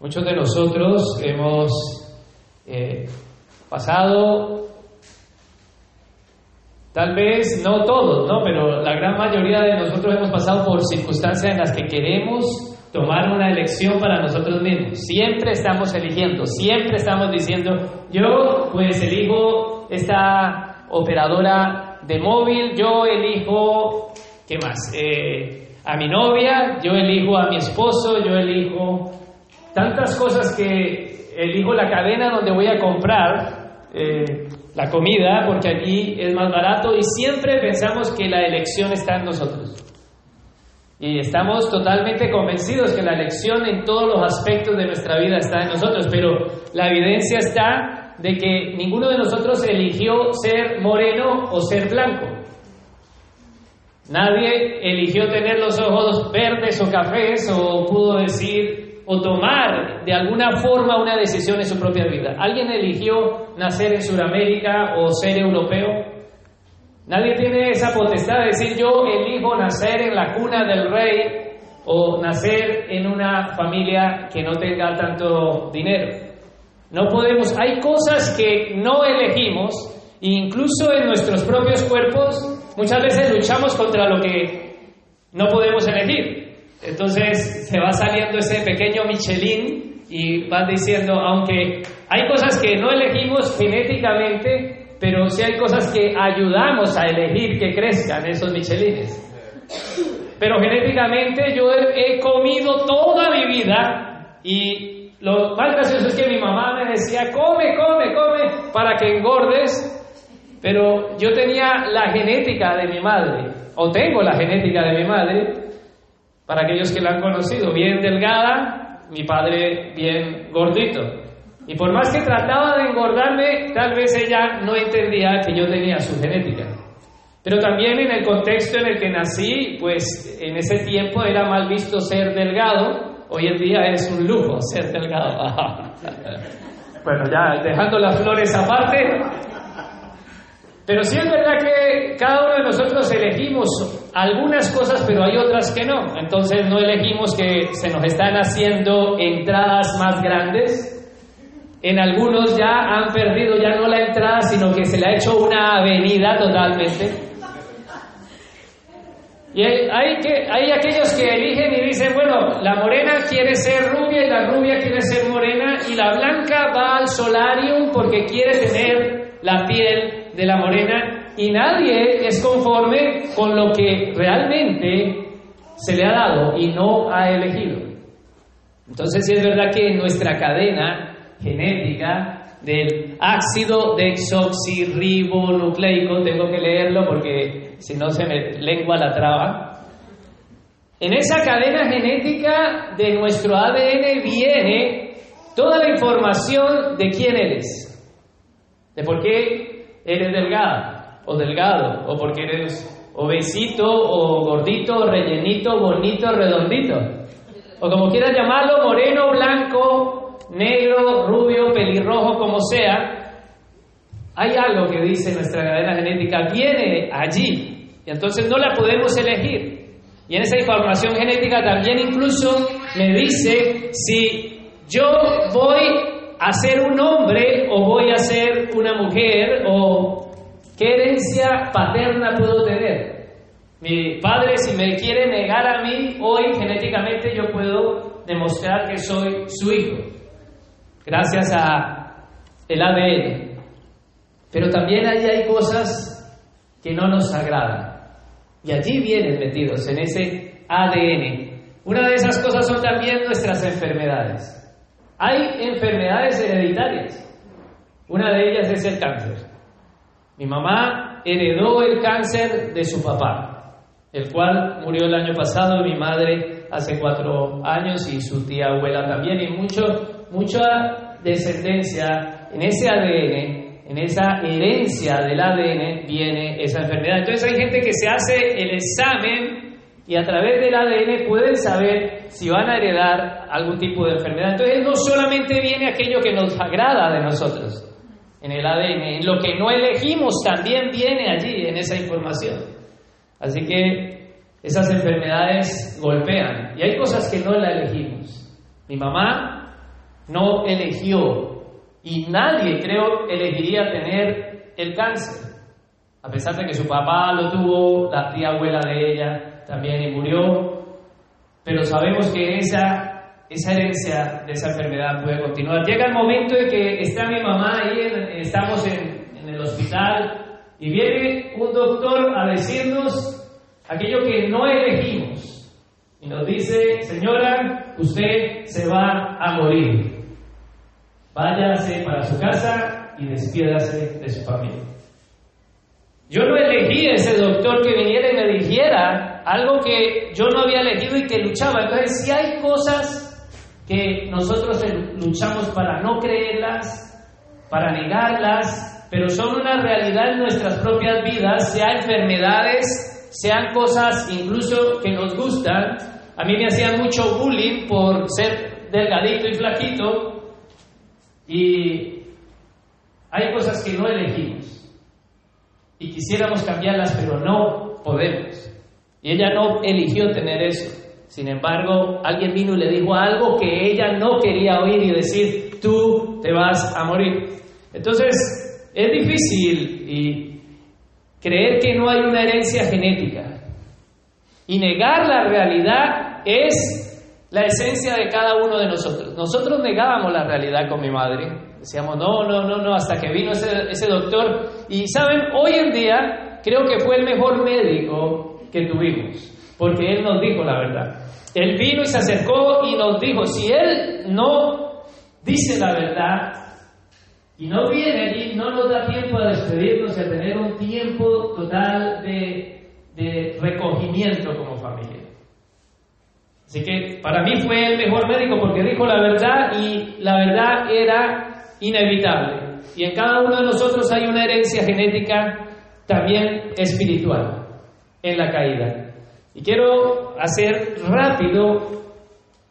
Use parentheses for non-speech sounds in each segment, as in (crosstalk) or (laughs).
Muchos de nosotros hemos eh, pasado, tal vez no todos, ¿no? pero la gran mayoría de nosotros hemos pasado por circunstancias en las que queremos tomar una elección para nosotros mismos. Siempre estamos eligiendo, siempre estamos diciendo, yo pues elijo esta operadora de móvil, yo elijo, ¿qué más? Eh, a mi novia, yo elijo a mi esposo, yo elijo tantas cosas que elijo la cadena donde voy a comprar eh, la comida porque allí es más barato y siempre pensamos que la elección está en nosotros. Y estamos totalmente convencidos que la elección en todos los aspectos de nuestra vida está en nosotros, pero la evidencia está de que ninguno de nosotros eligió ser moreno o ser blanco. Nadie eligió tener los ojos verdes o cafés o pudo decir o tomar de alguna forma una decisión en su propia vida. ¿Alguien eligió nacer en Sudamérica o ser europeo? Nadie tiene esa potestad de decir yo elijo nacer en la cuna del rey o nacer en una familia que no tenga tanto dinero. No podemos, hay cosas que no elegimos, incluso en nuestros propios cuerpos, muchas veces luchamos contra lo que no podemos elegir. Entonces se va saliendo ese pequeño Michelin y va diciendo, aunque hay cosas que no elegimos genéticamente, pero sí hay cosas que ayudamos a elegir que crezcan esos michelines. Pero genéticamente yo he, comido toda mi vida y lo más gracioso es que mi mamá me decía, come, come, come, para que engordes, pero yo tenía la genética de mi madre, o tengo la genética de mi madre, para aquellos que la han conocido, bien delgada, mi padre bien gordito. Y por más que trataba de engordarme, tal vez ella no entendía que yo tenía su genética. Pero también en el contexto en el que nací, pues en ese tiempo era mal visto ser delgado, hoy en día es un lujo ser delgado. (laughs) bueno, ya dejando las flores aparte, pero sí es verdad que cada uno de nosotros elegimos algunas cosas, pero hay otras que no. Entonces no elegimos que se nos están haciendo entradas más grandes, en algunos ya han perdido ya no la entrada, sino que se le ha hecho una avenida totalmente. Y hay, que, hay aquellos que eligen y dicen, bueno, la morena quiere ser rubia y la rubia quiere ser morena y la blanca va al solarium porque quiere tener la piel de la morena y nadie es conforme con lo que realmente se le ha dado y no ha elegido. Entonces es verdad que en nuestra cadena genética del ácido desoxirribonucleico, tengo que leerlo porque si no se me lengua la traba. En esa cadena genética de nuestro ADN viene toda la información de quién eres, de por qué eres delgada o delgado, o porque eres obesito o gordito, rellenito, bonito, redondito, o como quieras llamarlo, moreno, blanco, negro, rubio, pelirrojo, como sea, hay algo que dice nuestra cadena genética, viene allí, y entonces no la podemos elegir. Y en esa información genética también incluso me dice si yo voy a ser un hombre o voy a ser una mujer o qué herencia paterna puedo tener. Mi padre si me quiere negar a mí, hoy genéticamente yo puedo demostrar que soy su hijo gracias a el ADN. Pero también allí hay cosas que no nos agradan. Y allí vienen metidos, en ese ADN. Una de esas cosas son también nuestras enfermedades. Hay enfermedades hereditarias. Una de ellas es el cáncer. Mi mamá heredó el cáncer de su papá, el cual murió el año pasado, mi madre hace cuatro años y su tía abuela también, y mucho mucha descendencia, en ese ADN, en esa herencia del ADN viene esa enfermedad. Entonces hay gente que se hace el examen y a través del ADN pueden saber si van a heredar algún tipo de enfermedad. Entonces no solamente viene aquello que nos agrada de nosotros en el ADN, en lo que no elegimos también viene allí en esa información. Así que esas enfermedades golpean y hay cosas que no la elegimos. Mi mamá no eligió y nadie creo elegiría tener el cáncer. A pesar de que su papá lo tuvo, la tía abuela de ella también y murió, pero sabemos que esa, esa herencia de esa enfermedad puede continuar. Llega el momento en que está mi mamá ahí, estamos en, en el hospital y viene un doctor a decirnos aquello que no elegimos. Y nos dice, señora, usted se va a morir. Váyase para su casa y despiérase de su familia. Yo no elegí ese doctor que viniera y me dijera algo que yo no había elegido y que luchaba. Entonces, si hay cosas que nosotros luchamos para no creerlas, para negarlas, pero son una realidad en nuestras propias vidas, sea enfermedades, sean cosas incluso que nos gustan, a mí me hacían mucho bullying por ser delgadito y flaquito y hay cosas que no elegimos y quisiéramos cambiarlas, pero no podemos. Y ella no eligió tener eso. Sin embargo, alguien vino y le dijo algo que ella no quería oír y decir, tú te vas a morir. Entonces, es difícil y creer que no hay una herencia genética. Y negar la realidad es la esencia de cada uno de nosotros. Nosotros negábamos la realidad con mi madre. Decíamos, no, no, no, no, hasta que vino ese, doctor. Y saben, hoy en día creo que fue el mejor médico que tuvimos, porque él nos dijo la verdad. Él vino y se acercó y nos dijo, si él no dice la verdad y no viene y no nos da tiempo a despedirnos y a tener un tiempo total de recogimiento como familia. Así que para mí fue el mejor médico porque dijo la verdad y la verdad era inevitable. Y en cada uno de nosotros hay una herencia genética también espiritual en la caída. Y quiero hacer rápido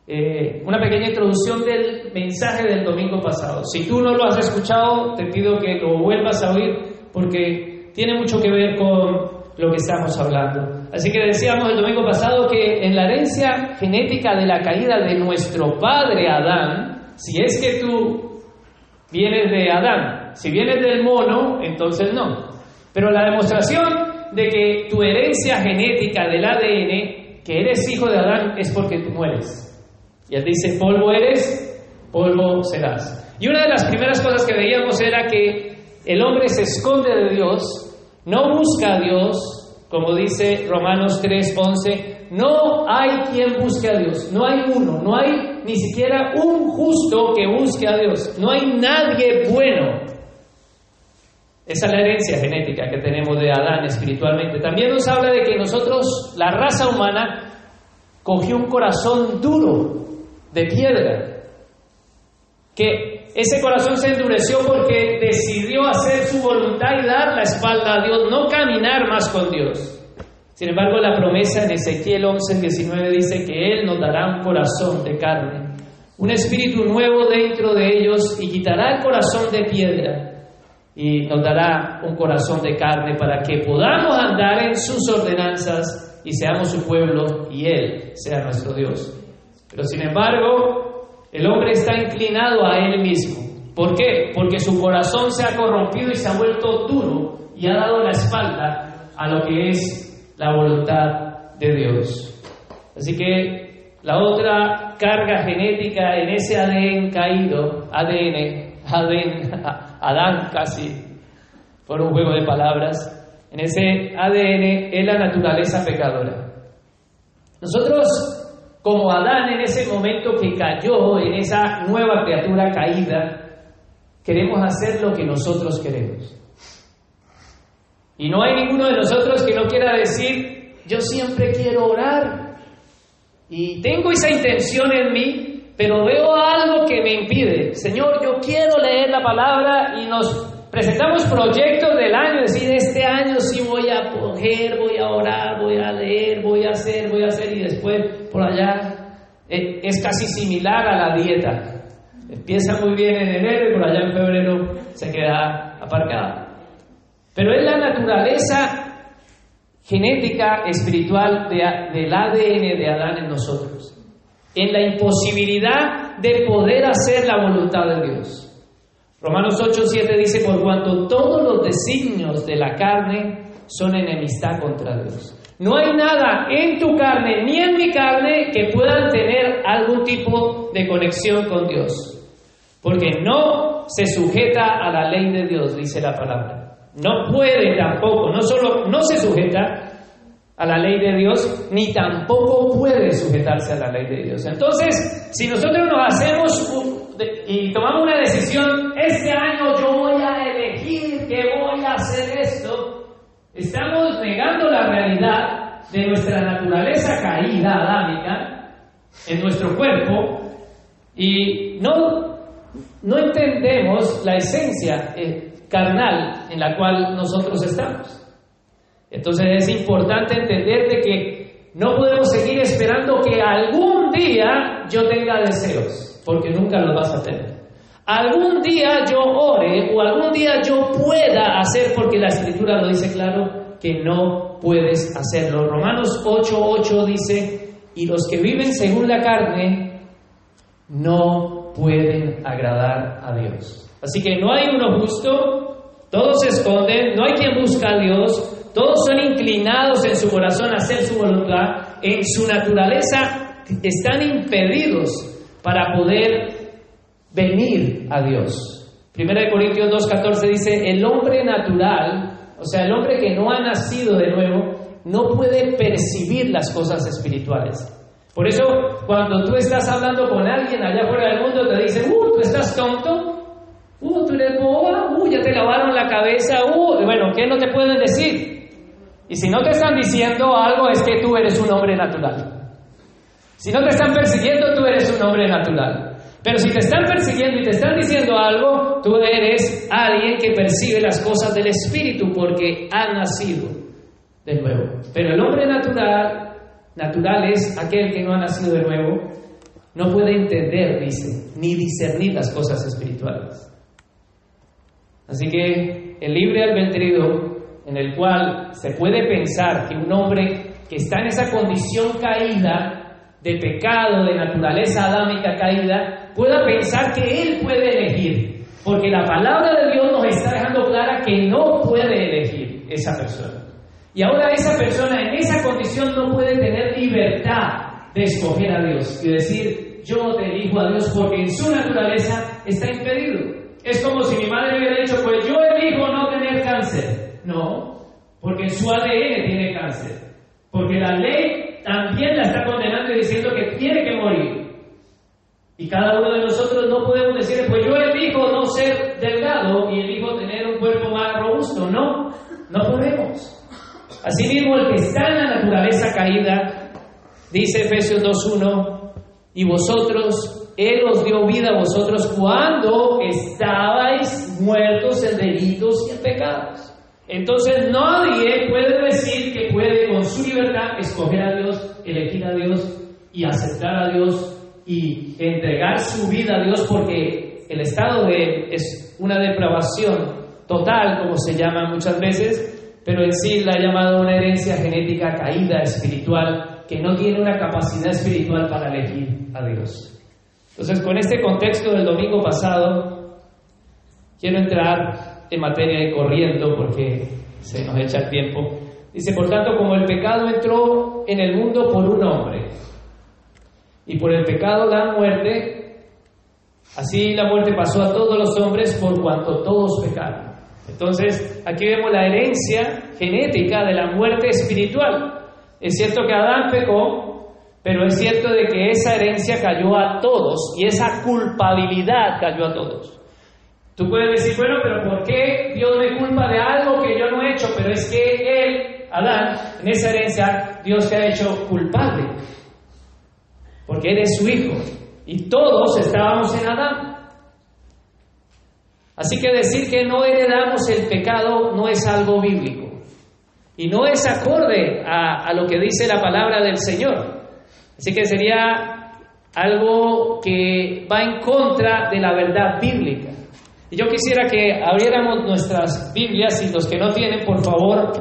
eh, una pequeña introducción del mensaje del domingo pasado. Si tú no lo has escuchado, te pido que lo vuelvas a oír porque tiene mucho que ver con lo que estamos hablando. Así que decíamos el domingo pasado que en la herencia genética de la caída de nuestro padre Adán, si es que tú vienes de Adán, si vienes del mono, entonces no. Pero la demostración de que tu herencia genética del ADN, que eres hijo de Adán, es porque tú mueres. Y él dice, polvo eres, polvo serás. Y una de las primeras cosas que veíamos era que el hombre se esconde de Dios no busca a Dios, como dice Romanos 3:11, no hay quien busque a Dios, no hay uno, no hay ni siquiera un justo que busque a Dios, no hay nadie bueno. Esa es la herencia genética que tenemos de Adán espiritualmente. También nos habla de que nosotros, la raza humana, cogió un corazón duro, de piedra, que ese corazón se endureció porque decidió hacer su voluntad y dar la espalda a Dios, no caminar más con Dios. Sin embargo, la promesa en Ezequiel 11, 19 dice que Él nos dará un corazón de carne, un espíritu nuevo dentro de ellos y quitará el corazón de piedra y nos dará un corazón de carne para que podamos andar en sus ordenanzas y seamos su pueblo y Él sea nuestro Dios. Pero sin embargo, el hombre está inclinado a él mismo. ¿Por qué? Porque su corazón se ha corrompido y se ha vuelto duro y ha dado la espalda a lo que es la voluntad de Dios. Así que la otra carga genética en ese ADN caído, ADN, ADN, (laughs) Adán casi, por un juego de palabras, en ese ADN es la naturaleza pecadora. Nosotros como Adán en ese momento que cayó en esa nueva criatura caída, queremos hacer lo que nosotros queremos. Y no hay ninguno de nosotros que no quiera decir, yo siempre quiero orar y tengo esa intención en mí, pero veo algo que me impide. Señor, yo quiero leer la palabra y nos presentamos proyectos del año, decir, este año sí voy a coger, voy a orar, voy a leer, voy a hacer, voy a hacer, y después allá eh, es casi similar a la dieta. Empieza muy bien en enero y por allá en febrero se queda aparcada. Pero es la naturaleza genética, espiritual del ADN de Adán en nosotros. en la imposibilidad de poder hacer la voluntad de Dios. Romanos 8, 7 dice, por cuanto todos los designios de la carne son enemistad contra Dios. No hay nada en tu carne ni en mi carne que puedan tener algún tipo de conexión con Dios. Porque no se sujeta a la ley de Dios, dice la palabra. No puede tampoco, no solo no se sujeta a la ley de Dios, ni tampoco puede sujetarse a la ley de Dios. Entonces, si nosotros nos hacemos y tomamos una decisión, este año yo voy estamos negando la realidad de nuestra naturaleza caída adámica en nuestro cuerpo y no, no entendemos la esencia eh, carnal en la cual nosotros estamos. Entonces es importante entender de que no podemos seguir esperando que algún día yo tenga deseos, porque nunca los vas a tener. Algún día yo ore o algún día yo pueda hacer, porque la escritura lo dice claro, que no puedes hacerlo. Romanos 8:8 dice, y los que viven según la carne no pueden agradar a Dios. Así que no hay uno justo, todos se esconden, no hay quien busca a Dios, todos son inclinados en su corazón a hacer su voluntad, en su naturaleza están impedidos para poder venir a Dios. Primera de Corintios 2.14 dice, el hombre natural, o sea, el hombre que no ha nacido de nuevo, no puede percibir las cosas espirituales. Por eso, cuando tú estás hablando con alguien allá fuera del mundo, te dicen, uh, tú estás tonto, uh, tú eres boba, uh, ya te lavaron la cabeza, uh, bueno, ¿qué no te pueden decir? Y si no te están diciendo algo es que tú eres un hombre natural. Si no te están persiguiendo, tú eres un hombre natural. Pero si te están persiguiendo y te están diciendo algo, tú eres alguien que percibe las cosas del Espíritu porque ha nacido de nuevo. Pero el hombre natural, natural es aquel que no ha nacido de nuevo, no puede entender, dice, ni discernir las cosas espirituales. Así que el libre albedrío en el cual se puede pensar que un hombre que está en esa condición caída, de pecado, de naturaleza adámica caída, pueda pensar que él puede elegir, porque la palabra de Dios nos está dejando clara que no puede elegir esa persona. Y ahora esa persona en esa condición no puede tener libertad de escoger a Dios y decir, yo te elijo a Dios porque en su naturaleza está impedido. Es como si mi madre hubiera dicho, pues yo elijo no tener cáncer. No, porque en su ADN tiene cáncer. Porque la ley también la está condenando y diciendo que tiene que morir. Y cada uno de nosotros no podemos decir, pues yo elijo no ser delgado y elijo tener un cuerpo más robusto. No, no podemos. Asimismo, el que está en la naturaleza caída, dice Efesios 2.1, y vosotros, Él os dio vida a vosotros cuando estabais muertos en delitos y en pecados. Entonces nadie puede decir que puede con su libertad escoger a Dios, elegir a Dios y aceptar a Dios y entregar su vida a Dios porque el estado de él es una depravación total, como se llama muchas veces, pero en sí la ha llamado una herencia genética caída espiritual que no tiene una capacidad espiritual para elegir a Dios. Entonces, con este contexto del domingo pasado, quiero entrar en materia de corriendo porque se nos echa el tiempo. Dice, por tanto, como el pecado entró en el mundo por un hombre, y por el pecado la muerte, así la muerte pasó a todos los hombres por cuanto todos pecaron. Entonces, aquí vemos la herencia genética de la muerte espiritual. Es cierto que Adán pecó, pero es cierto de que esa herencia cayó a todos y esa culpabilidad cayó a todos. Tú puedes decir, bueno, pero ¿por qué Dios me culpa de algo que yo no he hecho? Pero es que él, Adán, en esa herencia, Dios te ha hecho culpable. Porque eres su hijo. Y todos estábamos en Adán. Así que decir que no heredamos el pecado no es algo bíblico. Y no es acorde a, a lo que dice la palabra del Señor. Así que sería algo que va en contra de la verdad bíblica. Y yo quisiera que abriéramos nuestras Biblias y los que no tienen, por favor,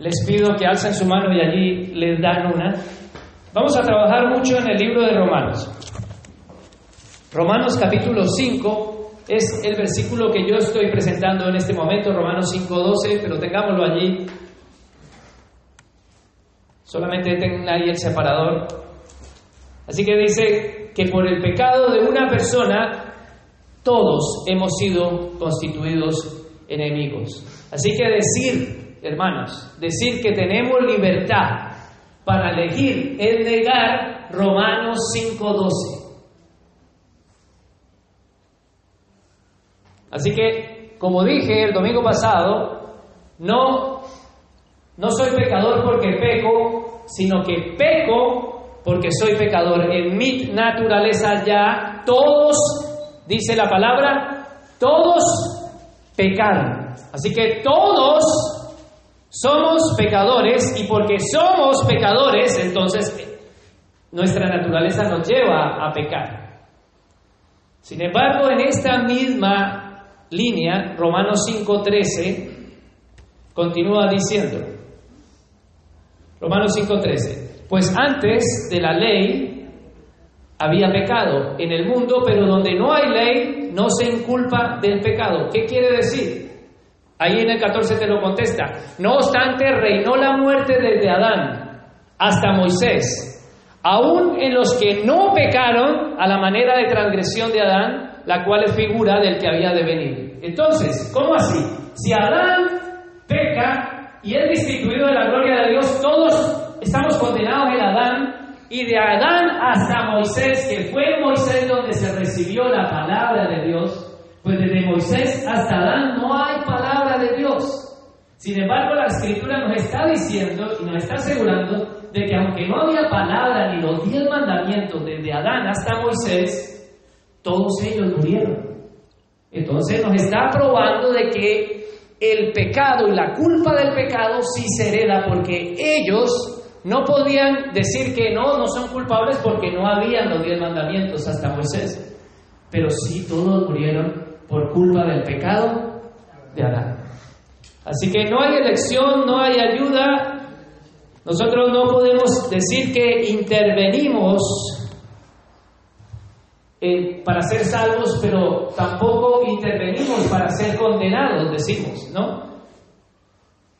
les pido que alcen su mano y allí les dan una. Vamos a trabajar mucho en el libro de Romanos. Romanos capítulo 5 es el versículo que yo estoy presentando en este momento, Romanos 5.12, pero tengámoslo allí. Solamente tengan ahí el separador. Así que dice que por el pecado de una persona, todos hemos sido constituidos enemigos. Así que decir, hermanos, decir que tenemos libertad para elegir es negar Romanos 5.12. Así que, como dije el domingo pasado, no, no soy pecador porque peco, sino que peco porque soy pecador. En mi naturaleza ya todos, dice la palabra, todos pecaron. Así que todos somos pecadores y porque somos pecadores, entonces nuestra naturaleza nos lleva a pecar. Sin embargo, en esta misma línea, Romanos 5.13, continúa diciendo, Romanos 5.13, pues antes de la ley había pecado en el mundo, pero donde no hay ley no se inculpa del pecado. ¿Qué quiere decir? Ahí en el 14 te lo contesta. No obstante, reinó la muerte desde Adán hasta Moisés. Aún en los que no pecaron a la manera de transgresión de Adán, la cual es figura del que había de venir. Entonces, ¿cómo así? Si Adán peca y es destituido de la gloria de Dios, todos estamos condenados en Adán, y de Adán hasta Moisés, que fue Moisés donde se recibió la palabra de Dios, pues desde Moisés hasta Adán no hay palabra de Dios. Sin embargo, la escritura nos está diciendo y nos está asegurando de que aunque no había palabra ni los diez mandamientos desde Adán hasta Moisés, todos ellos murieron. Entonces nos está probando de que el pecado y la culpa del pecado sí se hereda porque ellos no podían decir que no, no son culpables porque no habían los diez mandamientos hasta Moisés. Pero sí todos murieron por culpa del pecado de Adán. Así que no hay elección, no hay ayuda. Nosotros no podemos decir que intervenimos eh, para ser salvos, pero tampoco intervenimos para ser condenados, decimos, ¿no?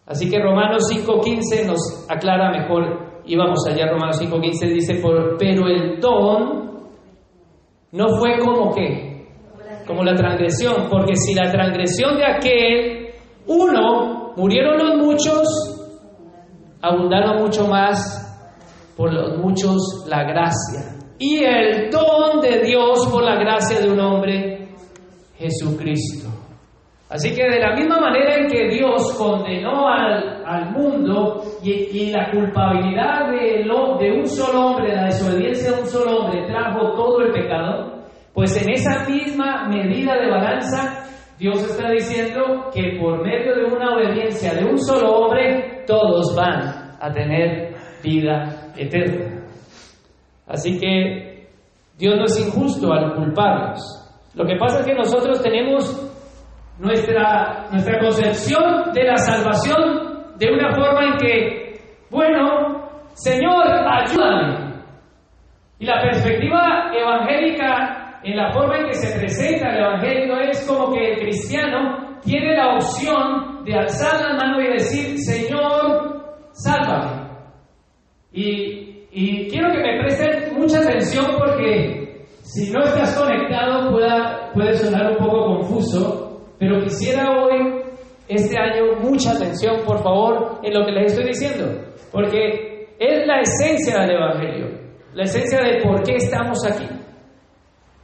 Así que Romanos 5.15 nos aclara mejor, y vamos allá, Romanos 5.15 dice, pero el don no fue como que, como la transgresión, porque si la transgresión de aquel, uno, murieron los muchos, abundaron mucho más por los muchos la gracia. Y el don de Dios por la gracia de un hombre, Jesucristo. Así que de la misma manera en que Dios condenó al, mundo y, la culpabilidad de, lo, de un solo hombre, la desobediencia de un solo hombre, trajo todo el pecado, pues en esa misma medida de balanza, Dios está diciendo que por medio de una obediencia de un solo hombre, todos van a tener vida eterna. Así que Dios no es injusto al culparnos. Lo que pasa es que nosotros tenemos nuestra, nuestra concepción de la salvación de una forma en que, bueno, Señor, ayúdame. Y la perspectiva evangélica, en la forma en que se presenta el Evangelio, es como que el cristiano tiene la opción de alzar la mano y decir, Señor, sálvame. Y y quiero que me presten mucha atención porque si no estás conectado pueda, puede sonar un poco confuso, pero quisiera hoy, este año, mucha atención, por favor, en lo que les estoy diciendo, porque es la esencia del Evangelio, la esencia de por qué estamos aquí.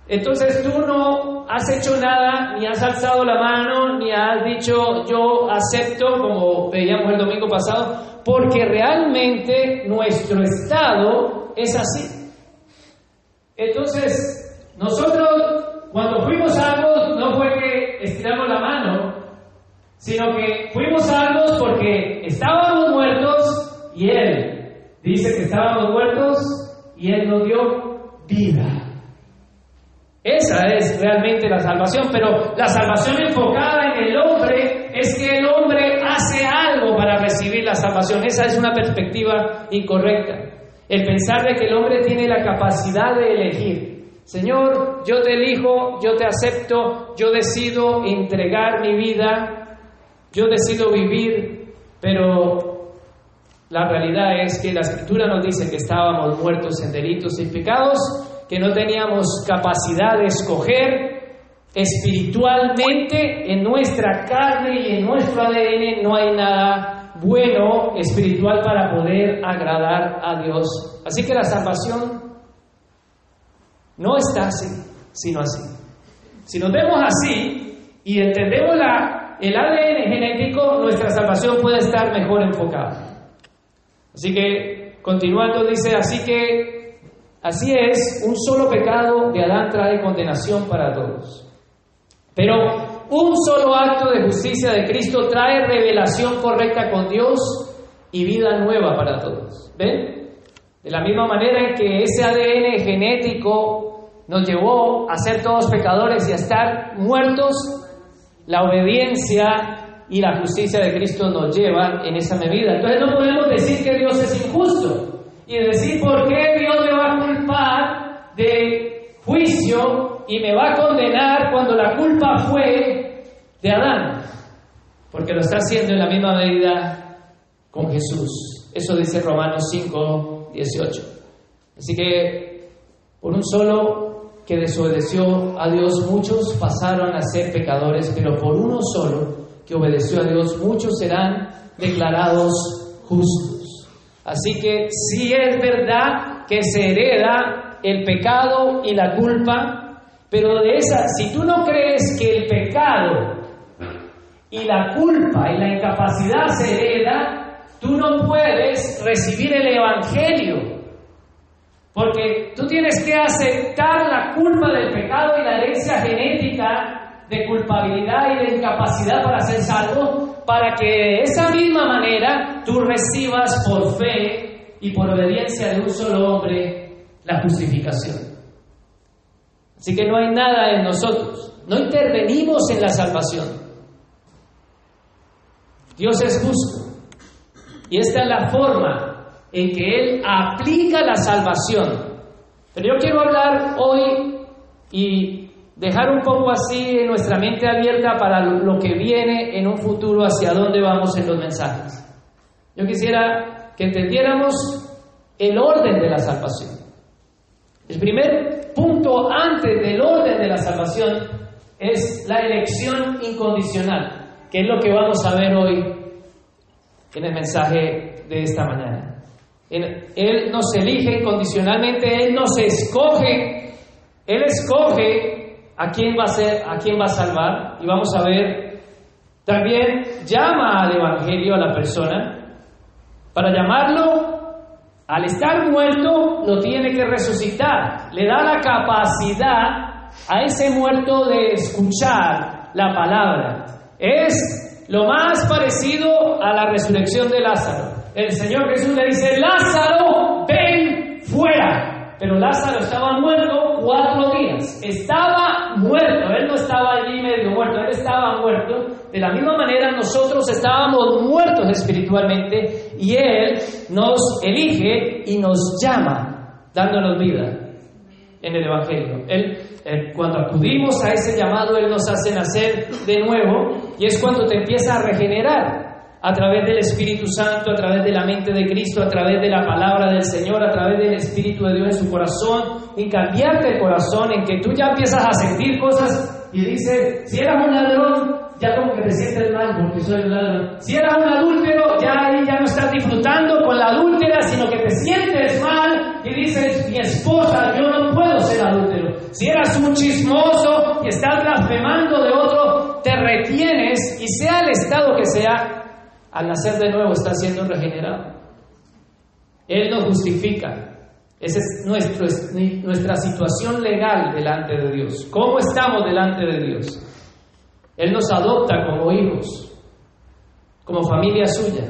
Entonces tú no has hecho nada, ni has alzado la mano, ni has dicho yo acepto, como veíamos el domingo pasado, porque realmente nuestro estado es así. Entonces, nosotros cuando fuimos salvos no fue estiramos la mano, sino que fuimos salvos porque estábamos muertos y Él dice que estábamos muertos y Él nos dio vida. Esa es realmente la salvación, pero la salvación enfocada en el hombre es que el hombre hace algo para recibir la salvación. Esa es una perspectiva incorrecta. El pensar de que el hombre tiene la capacidad de elegir. Señor, yo te elijo, yo te acepto, yo decido entregar mi vida, yo decido vivir, pero la realidad es que la escritura nos dice que estábamos muertos en delitos y pecados, que no teníamos capacidad de escoger, espiritualmente en nuestra carne y en nuestro ADN no hay nada bueno espiritual para poder agradar a Dios. Así que la salvación no está así, sino así. Si nos vemos así y entendemos el ADN genético, nuestra salvación puede estar mejor enfocada. Así que, continuando, dice, así que, así es, un solo pecado de Adán trae condenación para todos. Pero un solo acto de justicia de Cristo trae revelación correcta con Dios y vida nueva para todos. ¿Ven? De la misma manera en que ese ADN genético nos llevó a ser todos pecadores y a estar muertos, la obediencia y la justicia de Cristo nos llevan en esa medida. Entonces no podemos decir que Dios es injusto y decir por qué Dios me va a culpar de juicio y me va a condenar cuando la culpa fue de Adán, porque lo está haciendo en la misma medida con Jesús. Eso dice Romanos 5, 18. Así que por un solo que desobedeció a Dios, muchos pasaron a ser pecadores, pero por uno solo que obedeció a Dios, muchos serán declarados justos. Así que si es verdad que se hereda el pecado y la culpa, pero de esa, si tú no crees que el pecado y la culpa y la incapacidad se hereda, tú no puedes recibir el Evangelio. Porque tú tienes que aceptar la culpa del pecado y la herencia genética de culpabilidad y de incapacidad para ser salvo, para que de esa misma manera tú recibas por fe y por obediencia de un solo hombre la justificación. Así que no hay nada en nosotros. No intervenimos en la salvación. Dios es justo. Y esta es la forma en que Él aplica la salvación. Pero yo quiero hablar hoy y dejar un poco así nuestra mente abierta para lo que viene en un futuro, hacia dónde vamos en los mensajes. Yo quisiera que entendiéramos el orden de la salvación. El primer punto antes del orden de la salvación es la elección incondicional, que es lo que vamos a ver hoy en el mensaje de esta mañana. Él nos elige incondicionalmente, Él nos escoge, Él escoge a quién va a ser, a quién va a salvar, y vamos a ver, también llama al Evangelio a la persona, para llamarlo al estar muerto, lo tiene que resucitar. Le da la capacidad a ese muerto de escuchar la palabra. Es lo más parecido a la resurrección de Lázaro. El Señor Jesús le dice, Lázaro, ven fuera. Pero Lázaro estaba muerto cuatro días. Estaba muerto. Él no estaba allí medio muerto. Él estaba muerto. De la misma manera nosotros estábamos muertos espiritualmente y Él nos elige y nos llama dándonos vida en el Evangelio. Él, eh, cuando acudimos a ese llamado, Él nos hace nacer de nuevo y es cuando te empieza a regenerar a través del Espíritu Santo, a través de la mente de Cristo, a través de la palabra del Señor, a través del Espíritu de Dios en su corazón, en cambiarte el corazón, en que tú ya empiezas a sentir cosas y dices, si eras un ladrón, ya como que te sientes mal porque soy un ladrón. Si eras un adúltero, ya ahí ya no estás disfrutando con la adúltera, sino que te sientes mal y dices, mi esposa, yo no puedo ser adúltero. Si eras un chismoso y estás blasfemando de otro, te retienes y sea el estado que sea, al nacer de nuevo está siendo regenerado. Él nos justifica. Esa es nuestro, nuestra situación legal delante de Dios. ¿Cómo estamos delante de Dios? Él nos adopta como hijos, como familia suya.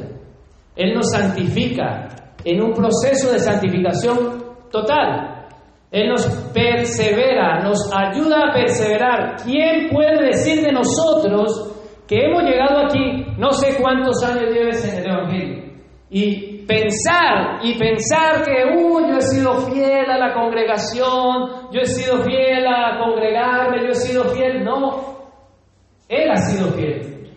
Él nos santifica en un proceso de santificación total. Él nos persevera, nos ayuda a perseverar. ¿Quién puede decir de nosotros que hemos llegado aquí, no sé cuántos años lleves en el Evangelio, y pensar y pensar que, uh, yo he sido fiel a la congregación, yo he sido fiel a congregarme, yo he sido fiel. No, Él ha sido fiel.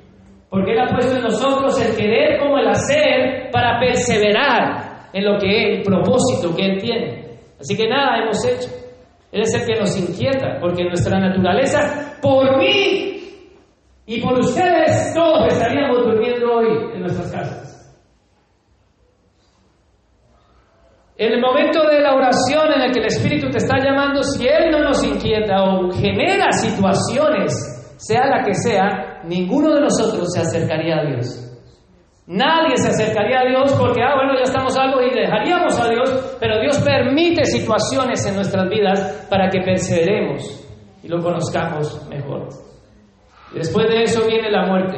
Porque Él ha puesto en nosotros el querer como el hacer para perseverar en lo que es el propósito que Él tiene. Así que nada hemos hecho. Él es el que nos inquieta, porque nuestra naturaleza, por mí y por ustedes, todos estaríamos durmiendo hoy en nuestras casas. En el momento de la oración en el que el Espíritu te está llamando, si Él no nos inquieta o genera situaciones, sea la que sea, ninguno de nosotros se acercaría a Dios. Nadie se acercaría a Dios porque, ah, bueno, ya estamos algo y dejaríamos a Dios, pero Dios permite situaciones en nuestras vidas para que perseveremos y lo conozcamos mejor. Después de eso viene la muerte,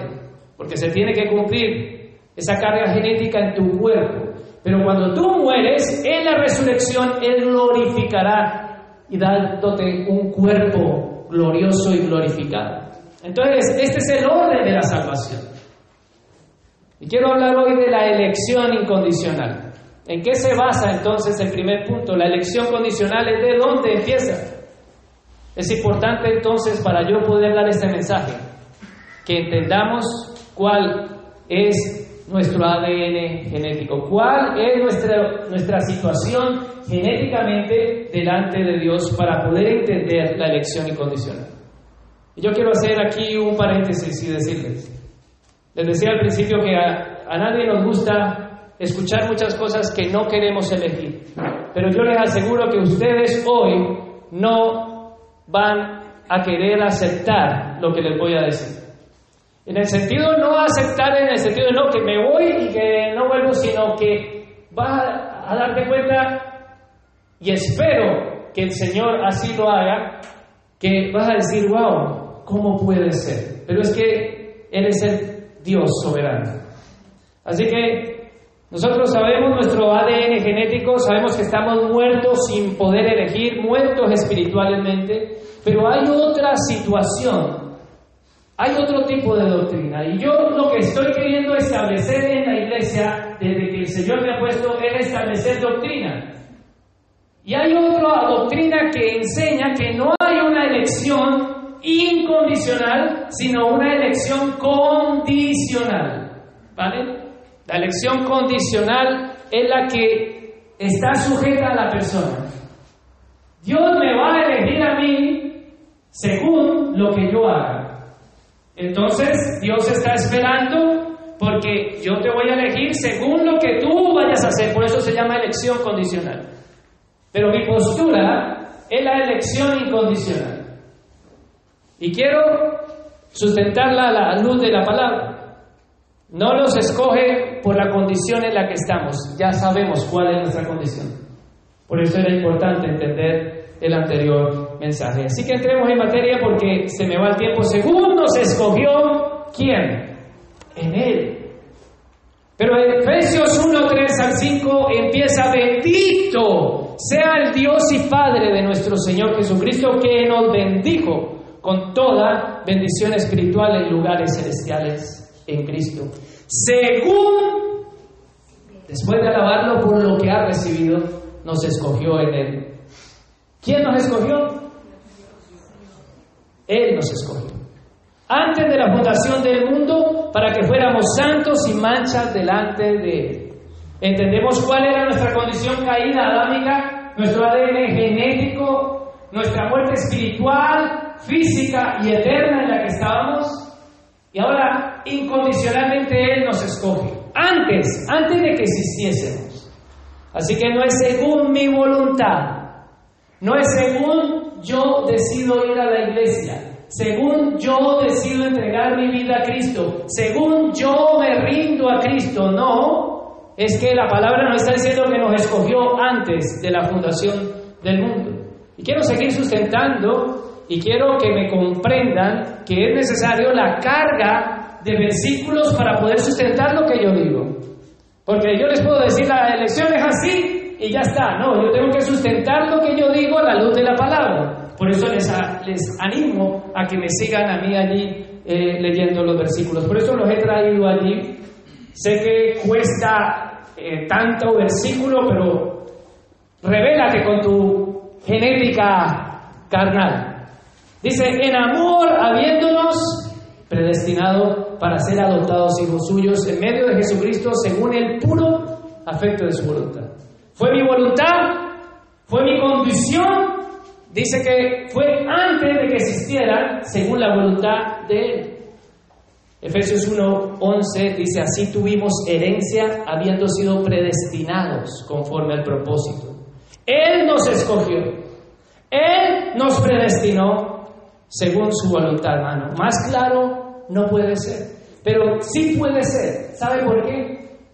porque se tiene que cumplir esa carga genética en tu cuerpo. Pero cuando tú mueres, en la resurrección Él glorificará y dándote un cuerpo glorioso y glorificado. Entonces, este es el orden de la salvación. Y quiero hablar hoy de la elección incondicional. ¿En qué se basa entonces el primer punto? La elección condicional es de dónde empieza. Es importante entonces para yo poder dar este mensaje que entendamos cuál es nuestro ADN genético, cuál es nuestra, nuestra situación genéticamente delante de Dios para poder entender la elección incondicional. Y yo quiero hacer aquí un paréntesis y decirles, les decía al principio que a, a nadie nos gusta escuchar muchas cosas que no queremos elegir, pero yo les aseguro que ustedes hoy no van a querer aceptar lo que les voy a decir. En el sentido no aceptar, en el sentido de no que me voy y que no vuelvo, sino que vas a darte cuenta y espero que el Señor así lo haga, que vas a decir, wow, ¿cómo puede ser? Pero es que Él es el Dios soberano. Así que nosotros sabemos nuestro ADN genético, sabemos que estamos muertos sin poder elegir, muertos espiritualmente, pero hay otra situación hay otro tipo de doctrina y yo lo que estoy queriendo establecer en la iglesia desde que el Señor me ha puesto es establecer doctrina. Y hay otra doctrina que enseña que no hay una elección incondicional, sino una elección condicional. ¿Vale? La elección condicional es la que está sujeta a la persona. Dios me va a elegir a mí según lo que yo haga. Entonces Dios está esperando porque yo te voy a elegir según lo que tú vayas a hacer, por eso se llama elección condicional. Pero mi postura es la elección incondicional. Y quiero sustentarla a la luz de la palabra. No los escoge por la condición en la que estamos, ya sabemos cuál es nuestra condición. Por eso era importante entender el anterior mensaje. Así que entremos en materia porque se me va el tiempo. Según nos escogió, ¿quién? En Él. Pero en Efesios 1, 3 al 5 empieza, bendito sea el Dios y Padre de nuestro Señor Jesucristo que nos bendijo con toda bendición espiritual en lugares celestiales en Cristo. Según, después de alabarlo por lo que ha recibido, nos escogió en Él ¿Quién nos escogió? Él nos escogió. Antes de la fundación del mundo, para que fuéramos santos y manchas delante de Él. ¿Entendemos cuál era nuestra condición caída adámica? Nuestro ADN genético, nuestra muerte espiritual, física y eterna en la que estábamos. Y ahora, incondicionalmente Él nos escoge. Antes, antes de que existiésemos. Así que no es según mi voluntad, no es según yo decido ir a la iglesia, según yo decido entregar mi vida a Cristo, según yo me rindo a Cristo. No, es que la palabra no está diciendo que nos escogió antes de la fundación del mundo. Y quiero seguir sustentando y quiero que me comprendan que es necesario la carga de versículos para poder sustentar lo que yo digo. Porque yo les puedo decir, la elección es así, y ya está. No, yo tengo que sustentar lo que yo digo a la luz de la palabra. Por eso les, les animo a que me sigan a mí allí eh, leyendo los versículos. Por eso los he traído allí. Sé que cuesta eh, tanto versículo, pero revélate con tu genética carnal. Dice, en amor habiéndonos predestinado para ser adoptados hijos suyos en medio de Jesucristo según el puro afecto de su voluntad. Fue mi voluntad, fue mi condición, dice que fue antes de que existiera según la voluntad de Él. Efesios 1:11 dice, así tuvimos herencia habiendo sido predestinados conforme al propósito. Él nos escogió, Él nos predestinó según su voluntad, hermano. Más claro no puede ser, pero sí puede ser. ¿Sabe por qué?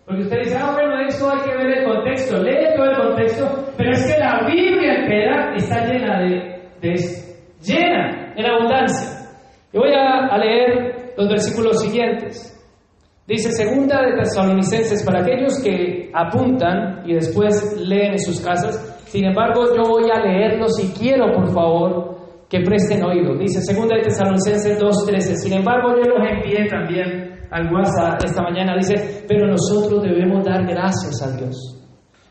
Porque usted dice, ah, bueno, eso hay que ver el contexto, lee todo el contexto, pero es que la Biblia entera está llena de, de llena en abundancia. Yo voy a leer los versículos siguientes. Dice segunda de Tesalonicenses para aquellos que apuntan y después leen en sus casas. Sin embargo, yo voy a leerlos y quiero, por favor, que presten oído. Dice segunda de Tesalonicenses 2:13. Sin embargo, yo los envié también al WhatsApp esta mañana. Dice, pero nosotros debemos dar gracias a Dios.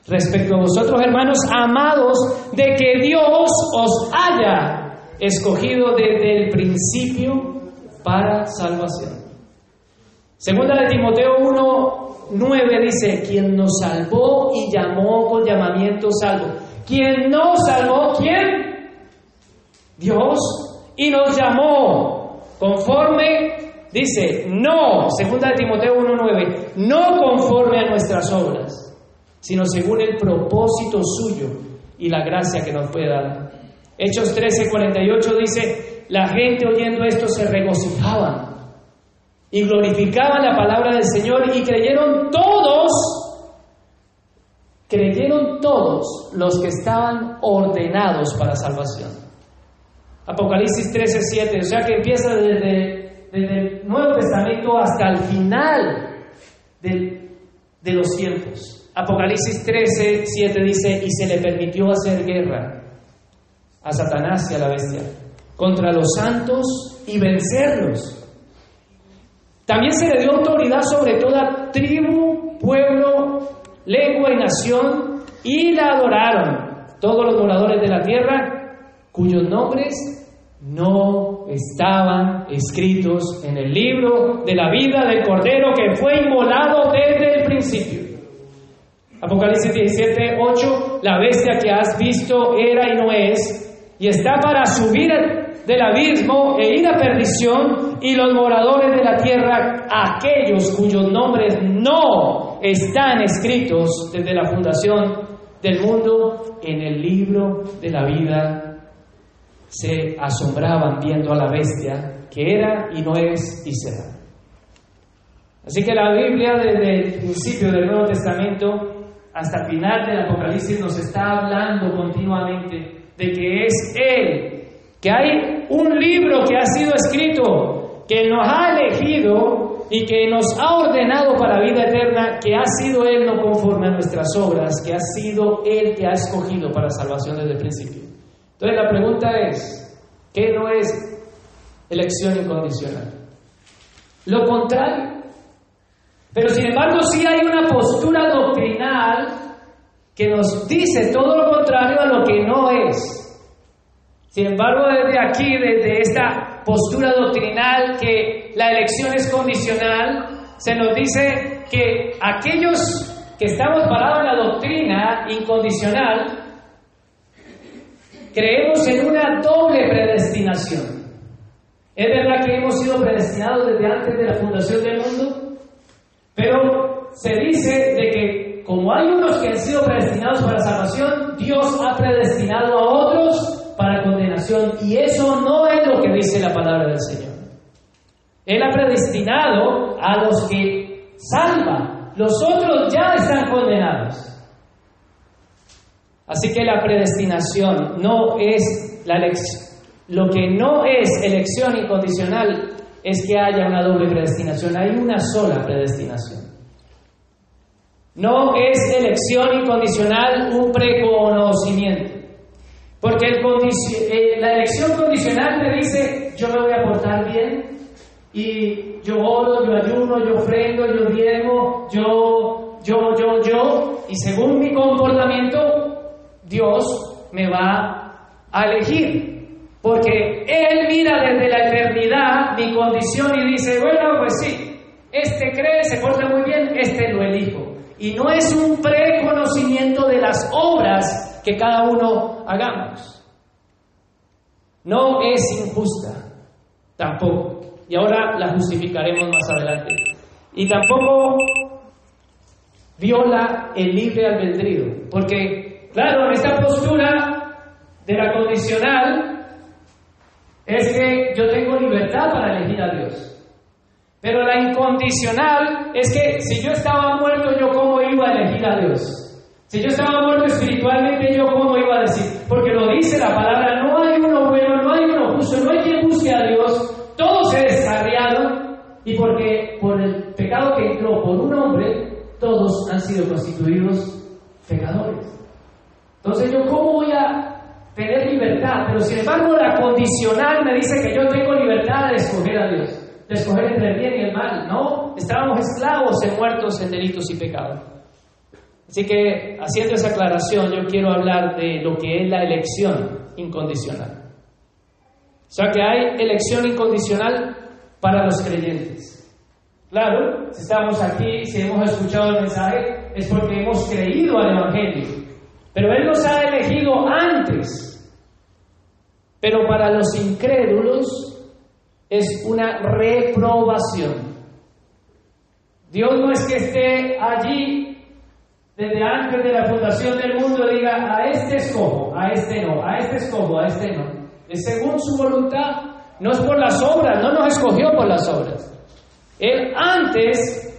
Respecto a vosotros, hermanos amados, de que Dios os haya escogido desde el principio para salvación. Segunda de Timoteo 1, 9 dice, quien nos salvó y llamó con llamamiento salvo. Quien nos salvó, ¿quién? Dios. Y nos llamó conforme, dice, no, segunda de Timoteo 1, 9, no conforme a nuestras obras, sino según el propósito suyo y la gracia que nos puede dar. Hechos 13, 48 dice, la gente oyendo esto se regocijaba y glorificaban la palabra del Señor y creyeron todos, creyeron todos los que estaban ordenados para salvación. Apocalipsis 13, 7, o sea que empieza desde, el Nuevo Testamento hasta el final de, de los tiempos. Apocalipsis 13, 7 dice, y se le permitió hacer guerra a Satanás y a la bestia contra los santos y vencerlos. También se le dio autoridad sobre toda tribu, pueblo, lengua y nación, y la adoraron todos los moradores de la tierra, cuyos nombres no estaban escritos en el libro de la vida del Cordero que fue inmolado desde el principio. Apocalipsis 17, 8, la bestia que has visto era y no es, y está para subir del abismo e ir a perdición, y los moradores de la tierra, aquellos cuyos nombres no están escritos desde la fundación del mundo en el libro de la vida, se asombraban viendo a la bestia que era y no es y será. Así que la Biblia desde el principio del Nuevo Testamento hasta el final del Apocalipsis nos está hablando continuamente de que es Él que hay un libro que ha sido escrito, que nos ha elegido y que nos ha ordenado para vida eterna, que ha sido Él no conforme a nuestras obras, que ha sido Él que ha escogido para salvación desde el principio. Entonces la pregunta es, ¿qué no es elección incondicional? Lo contrario. Pero sin embargo sí hay una postura doctrinal que nos dice todo lo contrario a lo que no es. Sin embargo, desde aquí, desde esta postura doctrinal que la elección es condicional, se nos dice que aquellos que estamos parados en la doctrina incondicional, creemos en una doble predestinación. Es verdad que hemos sido predestinados desde antes de la fundación del mundo, pero se dice de que como hay unos que han sido predestinados para salvación, Dios ha predestinado a otros para condenación. Y eso no es lo que dice la palabra del Señor. Él ha predestinado a los que salva. Los otros ya están condenados. Así que la predestinación no es la elección. Lo que no es elección incondicional es que haya una doble predestinación. Hay una sola predestinación. No es elección incondicional un preconocimiento. Porque eh, la elección condicional te dice, yo me voy a portar bien, y yo oro, yo ayuno, yo ofrendo, yo diezmo, yo, yo, yo, yo, y según mi comportamiento, Dios me va a elegir. Porque Él mira desde la eternidad mi condición y dice, bueno, pues sí, este cree, se porta muy bien, este lo elijo. Y no es un preconocimiento de las obras que cada uno hagamos. No es injusta, tampoco. Y ahora la justificaremos más adelante. Y tampoco viola el libre albedrío. Porque, claro, esta postura de la condicional es que yo tengo libertad para elegir a Dios. Pero la incondicional es que si yo estaba muerto, yo cómo iba a elegir a Dios. Si yo estaba muerto espiritualmente, yo cómo iba a decir. Porque lo dice la palabra, no hay uno bueno, no hay uno justo, no hay quien busque a Dios. Todos se descarriaron y porque por el pecado que entró por un hombre, todos han sido constituidos pecadores. Entonces yo cómo voy a tener libertad, pero sin embargo la condicional me dice que yo tengo libertad de escoger a Dios de escoger entre el bien y el mal. No, estábamos esclavos en muertos en delitos y pecados. Así que, haciendo esa aclaración, yo quiero hablar de lo que es la elección incondicional. O sea que hay elección incondicional para los creyentes. Claro, si estamos aquí, si hemos escuchado el mensaje, es porque hemos creído al Evangelio. Pero Él nos ha elegido antes. Pero para los incrédulos, es una reprobación. Dios no es que esté allí desde antes de la fundación del mundo diga, a este escojo, a este no, a este escojo, a este no. Es según su voluntad, no es por las obras, no nos escogió por las obras. Él antes,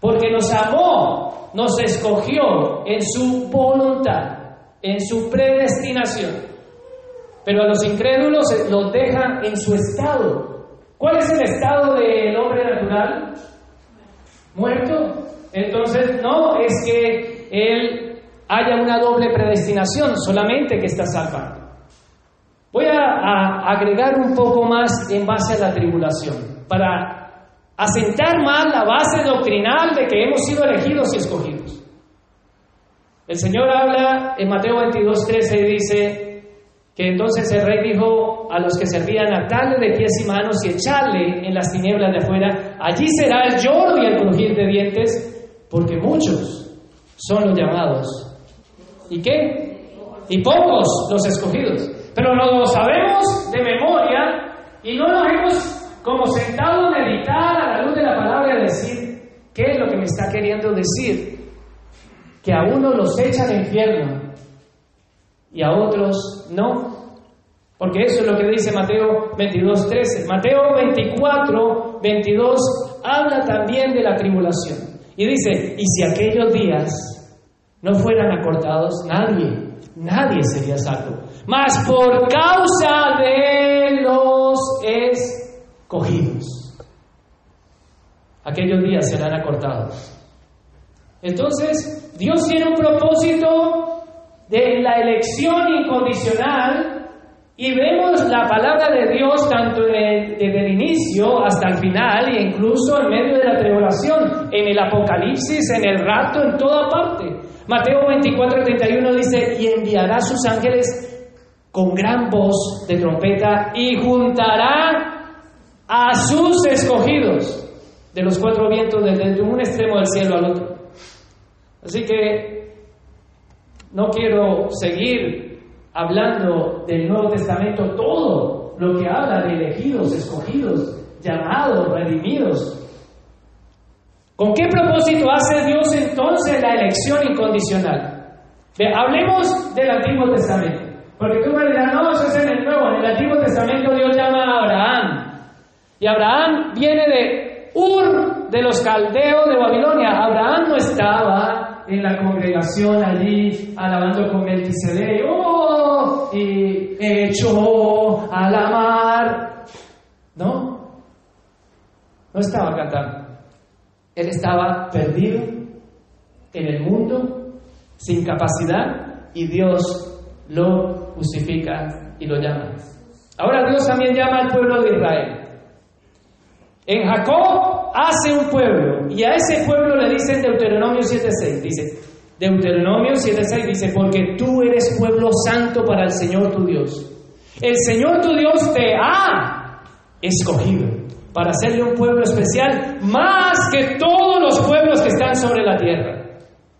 porque nos amó, nos escogió en su voluntad, en su predestinación. Pero a los incrédulos los deja en su estado. ¿Cuál es el estado del hombre natural? Muerto. Entonces, no es que él haya una doble predestinación, solamente que está salvando. Voy a, agregar un poco más en base a la tribulación, para asentar más la base doctrinal de que hemos sido elegidos y escogidos. El Señor habla en Mateo 22, 13 y dice, que entonces el rey dijo a los que servían, atarle de pies y manos y echarle en las tinieblas de afuera, allí será el lloro y el crujir de dientes, porque muchos son los llamados. ¿Y qué? Y pocos los escogidos. Pero lo sabemos de memoria y no nos hemos como sentado a meditar a la luz de la palabra y decir, ¿qué es lo que me está queriendo decir? Que a uno los echa al infierno y a otros no. Porque eso es lo que dice Mateo 22, 13. Mateo 24, 22 habla también de la tribulación. Y dice, y si aquellos días no fueran acortados, nadie, nadie sería salvo. Mas por causa de los escogidos, aquellos días serán acortados. Entonces, Dios tiene un propósito de la elección incondicional y vemos la palabra de Dios tanto desde el inicio hasta el final e incluso en medio de la tribulación, en el Apocalipsis, en el rato, en toda parte. Mateo 24, 31 dice, y enviará sus ángeles con gran voz de trompeta y juntará a sus escogidos de los cuatro vientos desde un extremo del cielo al otro. Así que no quiero seguir hablando del Nuevo Testamento, todo lo que habla de elegidos, escogidos, llamados, redimidos. ¿Con qué propósito hace Dios entonces la elección incondicional? hablemos del Antiguo Testamento. Porque tú me dirás, no, eso es en el Nuevo. En el Antiguo Testamento Dios llama a Abraham. Y Abraham viene de Ur de los caldeos de Babilonia. Abraham no estaba en la congregación allí alabando con Melquisedec, ¡oh! y hecho a la mar. No, no estaba cantando. Él estaba perdido en el mundo, sin capacidad, y Dios lo justifica y lo llama. Ahora Dios también llama al pueblo de Israel. En Jacob hace un pueblo y a ese pueblo le dice en Deuteronomio 7.6, dice, Deuteronomio 7.6 dice, porque tú eres pueblo santo para el Señor tu Dios. El Señor tu Dios te ha escogido para hacerle un pueblo especial más que todos los pueblos que están sobre la tierra.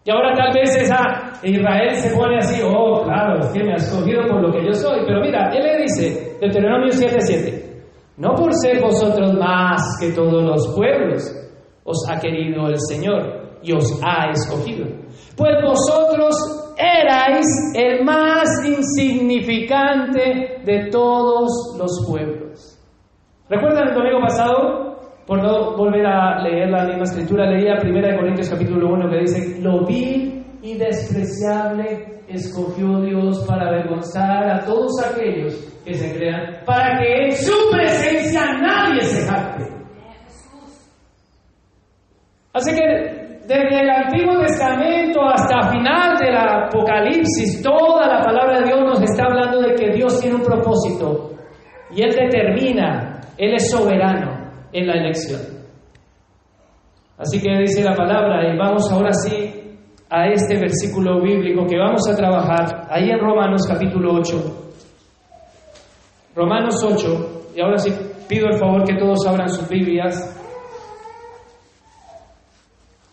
Y ahora tal vez esa Israel se pone así, oh, claro, es que me ha escogido por lo que yo soy. Pero mira, él le dice, Deuteronomio 7:7, no por ser vosotros más que todos los pueblos, os ha querido el Señor y os ha escogido. Pues vosotros erais el más insignificante de todos los pueblos. ¿Recuerdan el domingo pasado? Por no volver a leer la misma escritura, leía 1 Corintios capítulo 1 que dice, lo vil y despreciable escogió Dios para avergonzar a todos aquellos que se crean, para que en su presencia nadie se jacte. Así que desde el Antiguo Testamento hasta final del Apocalipsis, toda la palabra de Dios nos está hablando de que Dios tiene un propósito y Él determina, Él es soberano en la elección. Así que dice la palabra, y vamos ahora sí a este versículo bíblico que vamos a trabajar ahí en Romanos capítulo 8. Romanos 8, y ahora sí pido el favor que todos abran sus Biblias.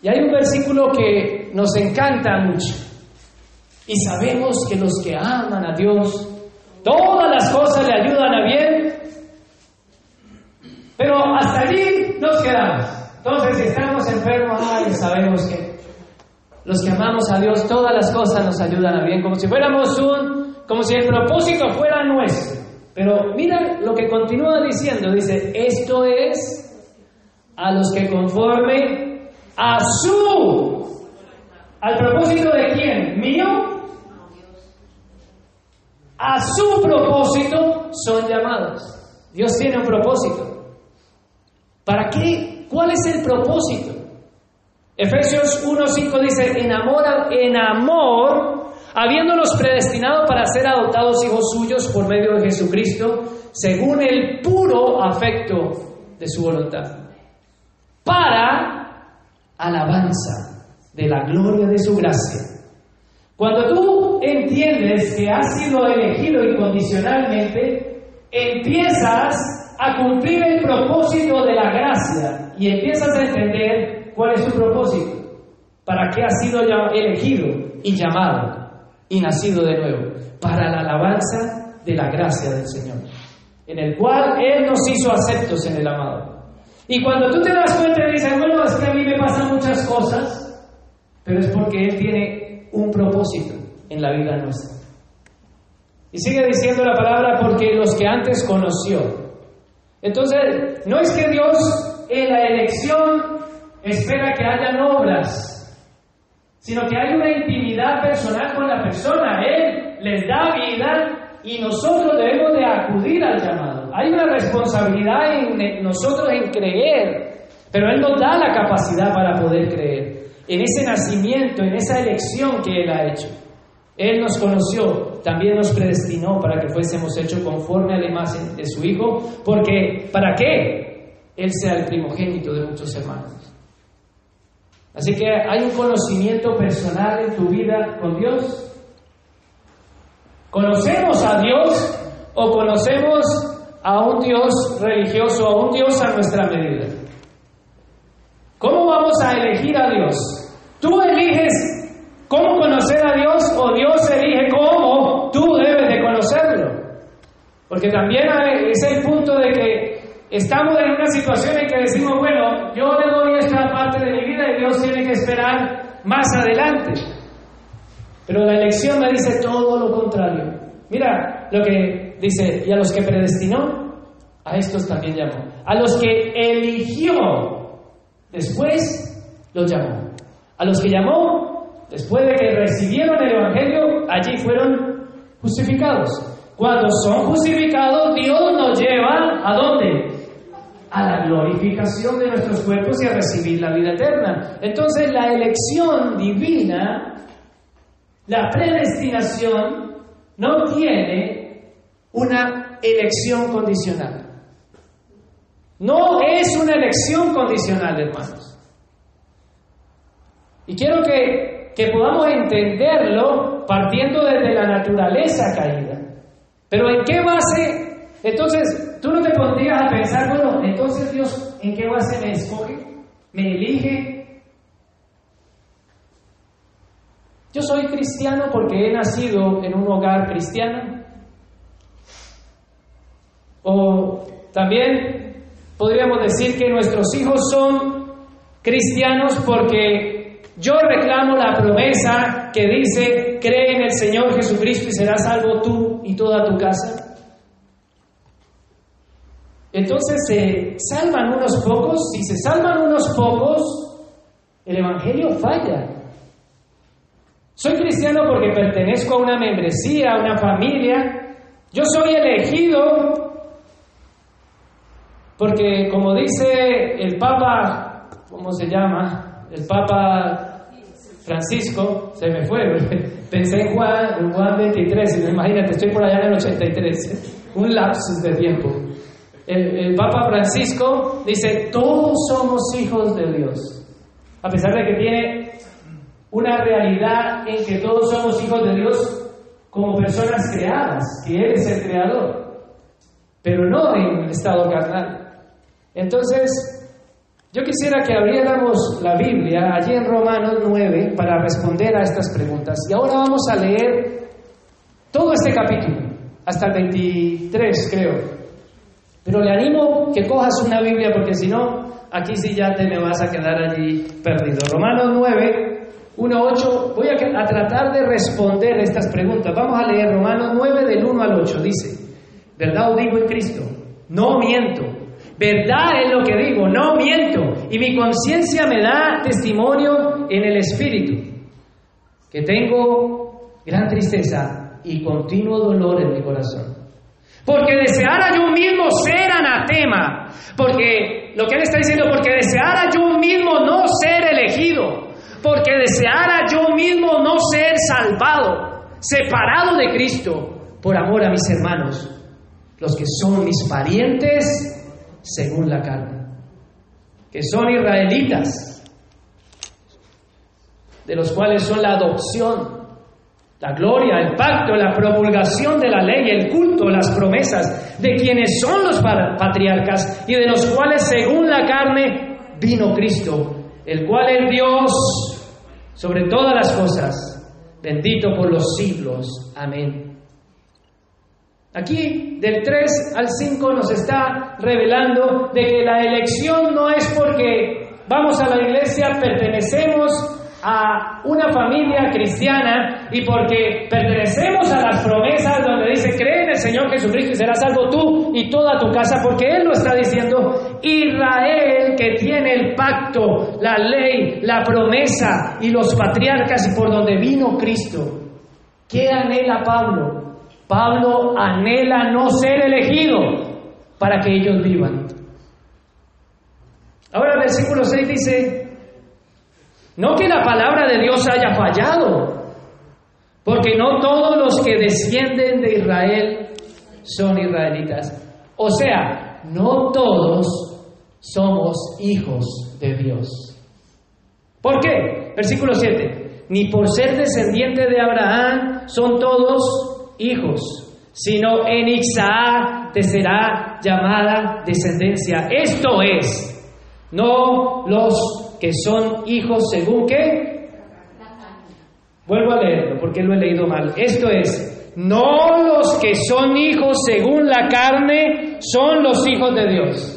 Y hay un versículo que nos encanta mucho. Y sabemos que los que aman a Dios, todas las cosas le ayudan a bien. Pero hasta allí nos quedamos. Entonces, si estamos enfermos, sabemos que los que amamos a Dios, todas las cosas nos ayudan a bien, como si fuéramos un, como si el propósito fuera nuestro. Pero mira lo que continúa diciendo, dice, esto es a los que conforme a su, al propósito de quién, mío, a su propósito son llamados. Dios tiene un propósito. ¿Para qué? ¿Cuál es el propósito? Efesios 1.5 dice, en amor, en amor, habiéndolos predestinado para ser adoptados hijos suyos por medio de Jesucristo, según el puro afecto de su voluntad. Para alabanza de la gloria de su gracia. Cuando tú entiendes que has sido elegido incondicionalmente, empiezas a cumplir el propósito de la gracia y empiezas a entender cuál es tu propósito, para qué has sido elegido y llamado y nacido de nuevo, para la alabanza de la gracia del Señor, en el cual Él nos hizo aceptos en el amado. Y cuando tú te das cuenta y dices, bueno, es que a mí me pasan muchas cosas, pero es porque Él tiene un propósito en la vida nuestra. Y sigue diciendo la palabra porque los que antes conoció. Entonces, no es que Dios en la elección espera que hayan obras, sino que hay una intimidad personal con la persona. Él les da vida y nosotros debemos de acudir al llamado. Hay una responsabilidad en nosotros en creer, pero Él nos da la capacidad para poder creer. En ese nacimiento, en esa elección que Él ha hecho. Él nos conoció, también nos predestinó para que fuésemos hechos conforme a la imagen de su Hijo, porque ¿para qué? Él sea el primogénito de muchos hermanos. Así que hay un conocimiento personal en tu vida con Dios. ¿Conocemos a Dios o conocemos a un Dios religioso, a un Dios a nuestra medida. ¿Cómo vamos a elegir a Dios? Tú eliges cómo conocer a Dios o Dios elige cómo tú debes de conocerlo. Porque también es el punto de que estamos en una situación en que decimos, bueno, yo le doy esta parte de mi vida y Dios tiene que esperar más adelante. Pero la elección me dice todo lo contrario. Mira lo que dice, y a los que predestinó, a estos también llamó. A los que eligió, después los llamó. A los que llamó, después de que recibieron el Evangelio, allí fueron justificados. Cuando son justificados, Dios nos lleva a dónde? A la glorificación de nuestros cuerpos y a recibir la vida eterna. Entonces la elección divina, la predestinación, no tiene una elección condicional. No es una elección condicional, hermanos. Y quiero que, que podamos entenderlo partiendo desde la naturaleza caída. Pero ¿en qué base? Entonces, tú no te pondrías a pensar, bueno, entonces Dios, ¿en qué base me escoge? ¿Me elige? Yo soy cristiano porque he nacido en un hogar cristiano. O también podríamos decir que nuestros hijos son cristianos porque yo reclamo la promesa que dice, cree en el Señor Jesucristo y serás salvo tú y toda tu casa. Entonces se salvan unos pocos, si se salvan unos pocos, el Evangelio falla. Soy cristiano porque pertenezco a una membresía, a una familia. Yo soy elegido porque como dice el Papa, ¿cómo se llama? El Papa Francisco, se me fue, (laughs) pensé en Juan, en Juan 23, imagínate, estoy por allá en el 83, un lapsus de tiempo. El, Papa Francisco dice, todos somos hijos de Dios, a pesar de que tiene una realidad en que todos somos hijos de Dios como personas creadas, que Él es el creador, pero no en estado carnal. Entonces, yo quisiera que abriéramos la Biblia allí en Romanos 9 para responder a estas preguntas. Y ahora vamos a leer todo este capítulo, hasta el 23 creo. Pero le animo que cojas una Biblia porque si no, aquí sí ya te me vas a quedar allí perdido. Romanos 9, 1, 8, voy a, a tratar de responder estas preguntas. Vamos a leer Romanos 9 del 1 al 8. Dice, ¿verdad o digo en Cristo? No miento. Verdad es lo que digo, no miento. Y mi conciencia me da testimonio en el Espíritu, que tengo gran tristeza y continuo dolor en mi corazón. Porque deseara yo mismo ser anatema, porque lo que él está diciendo, porque deseara yo mismo no ser elegido, porque deseara yo mismo no ser salvado, separado de Cristo, por amor a mis hermanos, los que son mis parientes según la carne, que son israelitas, de los cuales son la adopción, la gloria, el pacto, la promulgación de la ley, el culto, las promesas, de quienes son los patriarcas y de los cuales según la carne vino Cristo, el cual es Dios sobre todas las cosas, bendito por los siglos. Amén. Aquí del 3 al 5 nos está revelando de que la elección no es porque vamos a la iglesia, pertenecemos a una familia cristiana y porque pertenecemos a las promesas donde dice cree en el Señor Jesucristo y serás salvo tú y toda tu casa, porque Él lo está diciendo, Israel que tiene el pacto, la ley, la promesa y los patriarcas y por donde vino Cristo. ¿Qué anhela Pablo? Pablo anhela no ser elegido para que ellos vivan. Ahora el versículo 6 dice, no que la palabra de Dios haya fallado, porque no todos los que descienden de Israel son israelitas. O sea, no todos somos hijos de Dios. ¿Por qué? Versículo 7. Ni por ser descendiente de Abraham son todos hijos, sino en Isaac te será llamada descendencia. Esto es, no los que son hijos según qué. Vuelvo a leerlo porque lo he leído mal. Esto es, no los que son hijos según la carne son los hijos de Dios.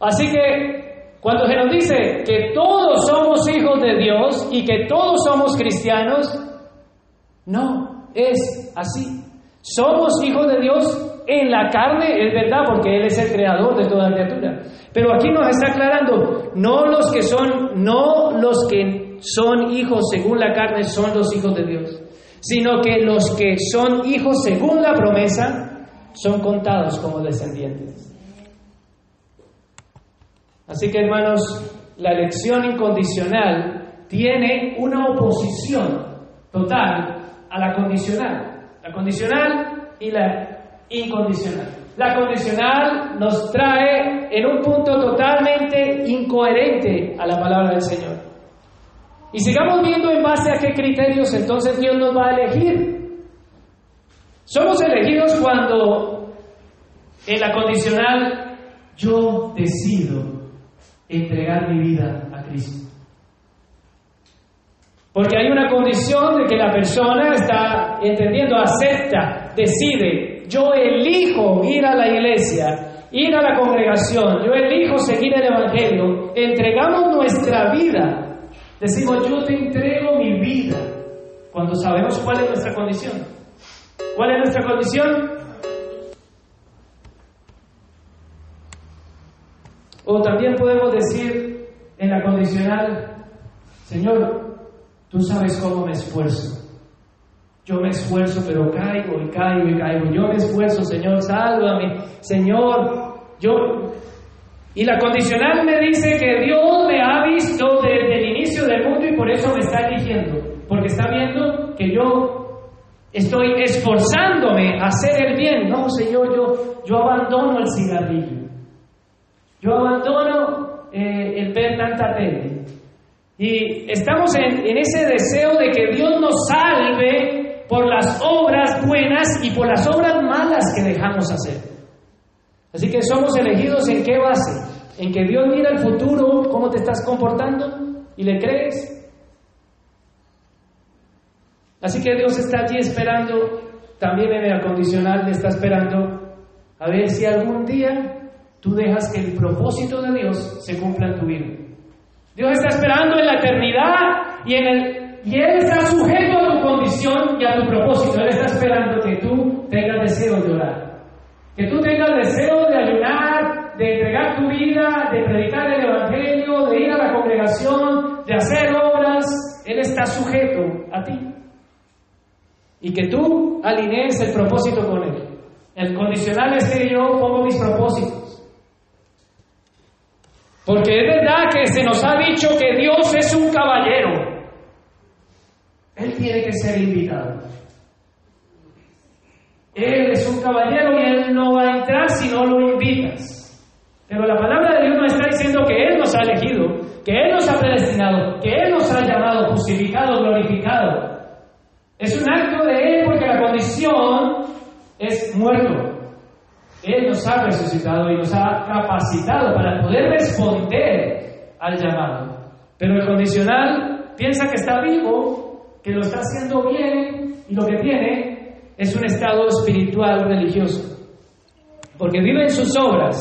Así que cuando se nos dice que todos somos hijos de Dios y que todos somos cristianos, no, es así. Somos hijos de Dios en la carne, es verdad, porque Él es el creador de toda criatura. Pero aquí nos está aclarando, no los que son, no los que son hijos según la carne son los hijos de Dios, sino que los que son hijos según la promesa son contados como descendientes. Así que hermanos, la elección incondicional tiene una oposición total a la condicional. La condicional y la incondicional. La condicional nos trae en un punto totalmente incoherente a la palabra del Señor. Y sigamos viendo en base a qué criterios entonces Dios nos va a elegir. Somos elegidos cuando en la condicional yo decido entregar mi vida a Cristo. Porque hay una condición de que la persona está entendiendo, acepta, decide, yo elijo ir a la iglesia, ir a la congregación, yo elijo seguir el Evangelio, entregamos nuestra vida, decimos, yo te entrego mi vida, cuando sabemos cuál es nuestra condición. ¿Cuál es nuestra condición? O también podemos decir en la condicional, Señor, tú sabes cómo me esfuerzo. Yo me esfuerzo, pero caigo y caigo y caigo. Yo me esfuerzo, Señor, sálvame. Señor, yo... Y la condicional me dice que Dios me ha visto desde el inicio del mundo y por eso me está eligiendo. Porque está viendo que yo Estoy esforzándome a hacer el bien. No, Señor, yo, yo abandono el cigarrillo. Yo abandono eh, el ver tanta tele. Y estamos en, en ese deseo de que Dios nos salve por las obras buenas y por las obras malas que dejamos hacer. Así que somos elegidos en qué base? En que Dios mira el futuro, cómo te estás comportando y le crees. Así que Dios está allí esperando, también en el condicional le está esperando a ver si algún día tú dejas que el propósito de Dios se cumpla en tu vida. Dios está esperando en la eternidad y, en el, y Él está sujeto y a tu propósito. Él está esperando que tú tengas deseo de orar, que tú tengas deseo de ayunar, de entregar tu vida, de predicar el Evangelio, de ir a la congregación, de hacer obras. Él está sujeto a ti y que tú alinees el propósito con Él. El condicional es que yo pongo mis propósitos. Porque es verdad que se nos ha dicho que Dios es un caballero. Él tiene que ser invitado. Él es un caballero y Él no va a entrar si no lo invitas. Pero la palabra de Dios nos está diciendo que Él nos ha elegido, que Él nos ha predestinado, que Él nos ha llamado, justificado, glorificado, es un acto de Él porque la condición es muerto. Él nos ha resucitado y nos ha capacitado para poder responder al llamado. Pero el condicional piensa que está vivo, que lo está haciendo bien y lo que tiene es un estado espiritual religioso. Porque vive en sus obras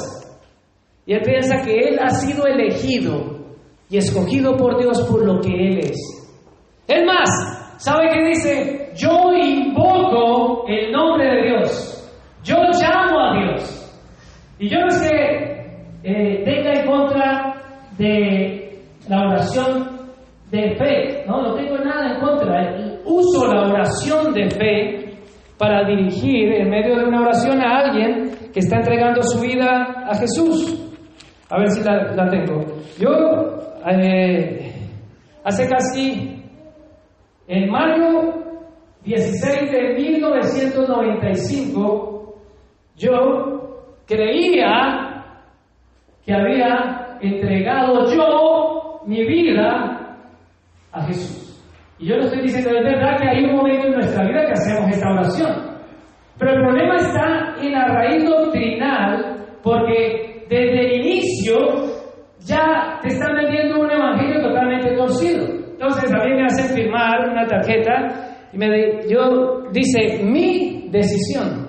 y él piensa que él ha sido elegido y escogido por Dios por lo que él es. Es más, ¿Sabe qué dice? Yo invoco el nombre de Dios. Yo llamo a Dios. Y yo no es que eh, tenga en contra de la oración de fe. No, no tengo nada en contra. Uso la oración de fe para dirigir en medio de una oración a alguien que está entregando su vida a Jesús. A ver si la, tengo. Yo eh, hace casi en mayo 16 de 1995, yo creía que había entregado yo mi vida a Jesús. Y yo no estoy diciendo, es verdad que hay un momento en nuestra vida que hacemos esta oración. Pero el problema está en la raíz doctrinal, porque desde el inicio ya te están vendiendo un evangelio totalmente torcido. Entonces a mí me hacen firmar una tarjeta y me yo dice mi decisión.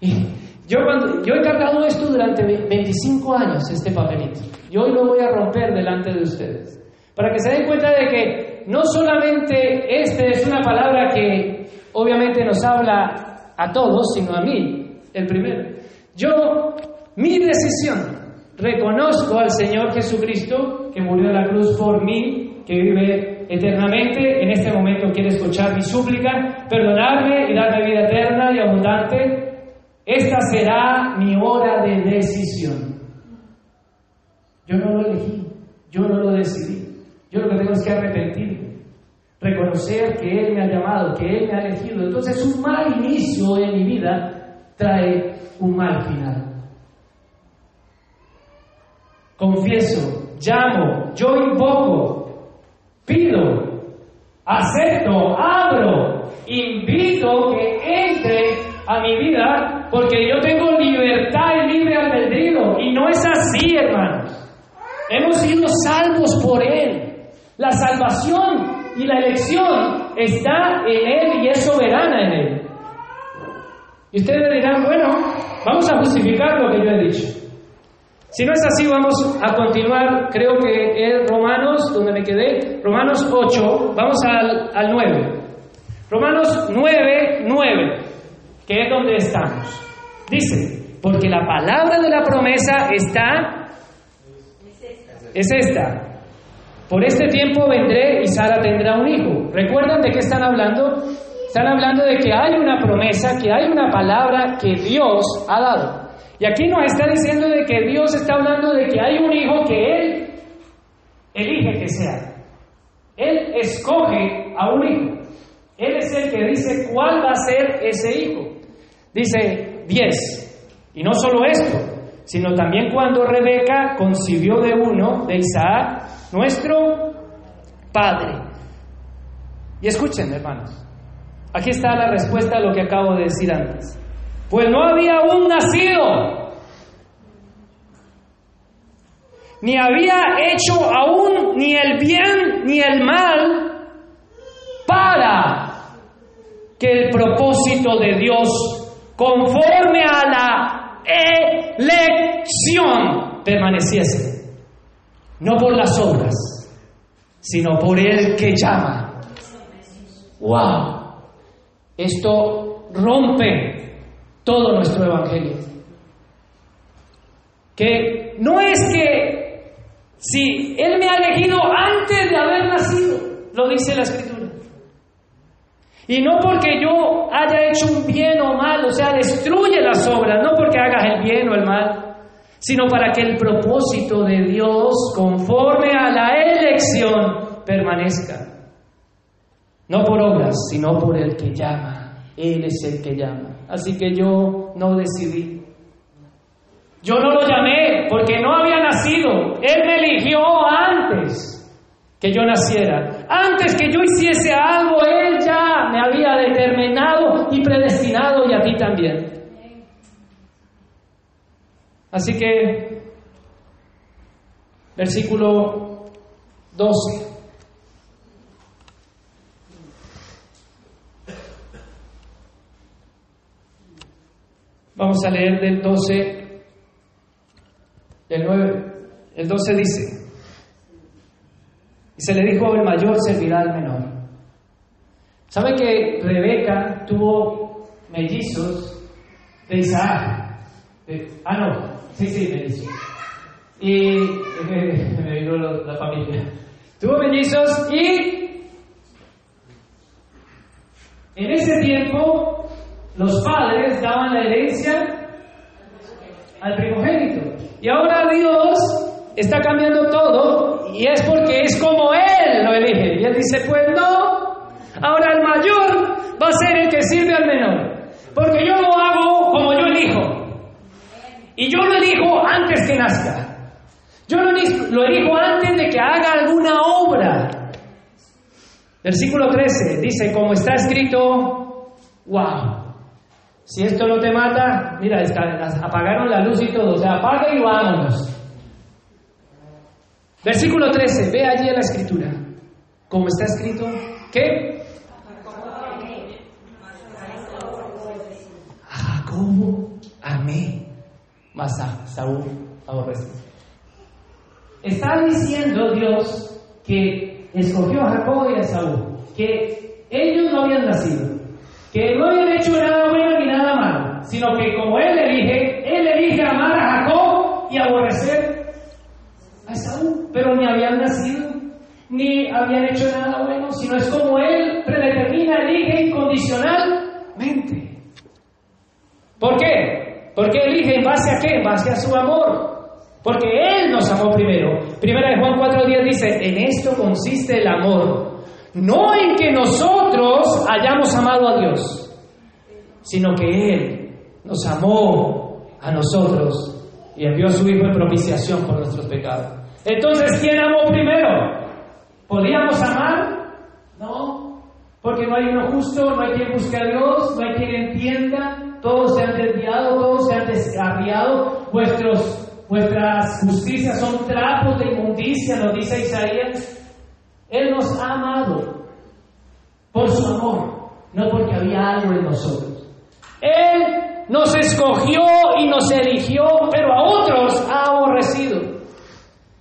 Y yo, cuando, yo he cargado esto durante 25 años, este papelito. Y hoy lo voy a romper delante de ustedes. Para que se den cuenta de que no solamente este es una palabra que obviamente nos habla a todos, sino a mí, el primero. Yo, mi decisión, reconozco al Señor Jesucristo que murió en la cruz por mí que vive eternamente, en este momento quiere escuchar mi súplica, perdonarme y darme vida eterna y abundante. Esta será mi hora de decisión. Yo no lo elegí, yo no lo decidí. Yo lo que tengo es que arrepentirme, reconocer que Él me ha llamado, que Él me ha elegido. Entonces un mal inicio en mi vida trae un mal final. confieso, llamo, yo invoco, pido, acepto, abro, invito que entre a mi vida porque yo tengo libertad y libre albedrío. Y no es así, hermanos. Hemos sido salvos por Él. La salvación y la elección está en Él y es soberana en Él. Y ustedes dirán, bueno, vamos a justificar lo que yo he dicho. Si no es así, vamos a continuar, creo que es Romanos, donde me quedé, Romanos 8, vamos al, al 9. Romanos 9, 9, que es donde estamos. Dice, porque la palabra de la promesa está, es esta. Por este tiempo vendré y Sara tendrá un hijo. ¿Recuerdan de qué están hablando? Están hablando de que hay una promesa, que hay una palabra que Dios ha dado. Y aquí nos está diciendo de que Dios está hablando de que hay un hijo que Él elige que sea. Él escoge a un hijo. Él es el que dice cuál va a ser ese hijo. Dice 10. Y no solo esto, sino también cuando Rebeca concibió de uno, de Isaac, nuestro padre. Y escuchen, hermanos, Aquí está la respuesta a lo que acabo de decir antes. Pues no había aún nacido, ni había hecho aún ni el bien ni el mal para que el propósito de Dios, conforme a la elección, permaneciese. No por las obras, sino por el que llama. ¡Wow! Esto rompe todo nuestro evangelio. Que no es que si Él me ha elegido antes de haber nacido, lo dice la Escritura. Y no porque yo haya hecho un bien o mal, o sea, destruye las obras, no porque hagas el bien o el mal, sino para que el propósito de Dios, conforme a la elección, permanezca. No por obras, sino por el que llama. Él es el que llama. Así que yo no decidí. Yo no lo llamé porque no había nacido. Él me eligió antes que yo naciera. Antes que yo hiciese algo, Él ya me había determinado y predestinado y a ti también. Así que, versículo 12. Vamos a leer del 12, del 9. El 12 dice, y se le dijo el mayor servirá al menor. ¿Sabe que Rebeca tuvo mellizos de Isaac? ah, no, sí, sí, mellizos. Y (laughs) me vino la familia. Tuvo mellizos y en ese tiempo los padres daban la herencia al primogénito. Y ahora Dios está cambiando todo y es porque es como Él lo elige. Y Él dice, pues no, ahora el mayor va a ser el que sirve al menor. Porque yo lo hago como yo elijo. Y yo lo elijo antes que nazca. Yo lo lo elijo antes de que haga alguna obra. Versículo 13 dice, como está escrito, wow, si esto no te mata, mira, apagaron la luz y todo, o sea, apaga y vámonos. Versículo 13, ve allí en la escritura, como está escrito, ¿qué? Mas a Saúl aborrecí. Está diciendo Dios que escogió a Jacobo y a Saúl, que ellos no habían nacido, que no habían hecho nada bueno ni nada malo, sino que como él elige, él elige amar a Jacob y aborrecer a Esaú, pero ni habían nacido, ni habían hecho nada bueno, sino es como él predetermina, elige incondicionalmente. ¿Por qué? Porque elige en base a qué? Base a su amor. Porque Él nos amó primero. Primera de Juan 4.10 dice, en esto consiste el amor, no en que nosotros hayamos amado a Dios, sino que Él nos amó a nosotros y envió a su Hijo en propiciación por nuestros pecados. Entonces, ¿quién amó primero? ¿Podíamos amar? No, porque no hay uno justo, no hay quien busque a Dios, no hay quien entienda, todos se han desviado, todos se han descarriado, vuestros, vuestras justicias son trapos de inmundicia, nos dice Isaías. Él nos ha amado por su amor, no porque había algo en nosotros. Él nos escogió y nos eligió, pero a otros ha aborrecido.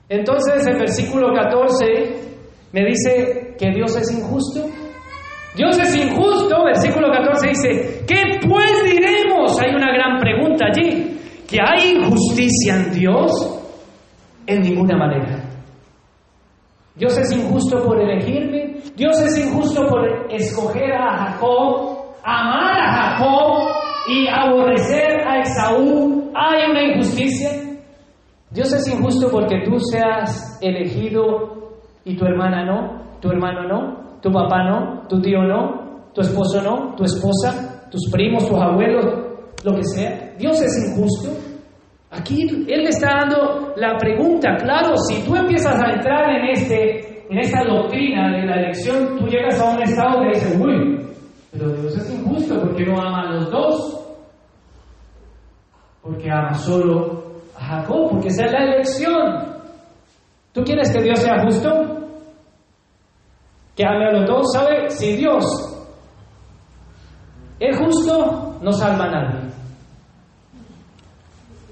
Entonces el versículo 14 me dice que Dios es injusto. Dios es injusto, versículo 14 dice, ¿qué pues diremos? Hay una gran pregunta allí, que hay injusticia en Dios en ninguna manera. Dios es injusto por elegirme, Dios es injusto por escoger a Jacob, amar a Jacob y aborrecer a Esaú. Hay una injusticia. Dios es injusto porque tú seas elegido y tu hermana no, tu hermano no, tu papá no, tu tío no, tu esposo no, tu esposa, tus primos, tus abuelos, lo que sea. Dios es injusto. Aquí Él le está dando la pregunta, claro, si tú empiezas a entrar en, este, en esta doctrina de la elección, tú llegas a un estado que dice, uy, pero Dios es injusto porque no ama a los dos, porque ama solo a Jacob, porque esa es la elección. ¿Tú quieres que Dios sea justo? Que ame a los dos, ¿sabe? Si Dios es justo, no salva a nadie.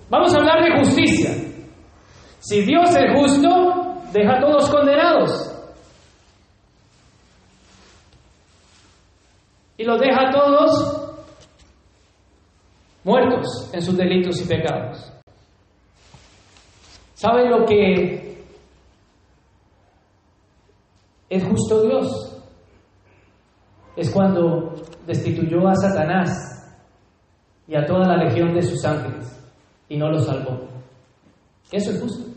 Vamos a hablar de justicia. Si Dios es justo, deja a todos condenados. Y los deja a todos muertos en sus delitos y pecados. ¿Sabe lo que es justo Dios? Es cuando destituyó a Satanás y a toda la legión de sus ángeles y no lo salvó. Eso es justo.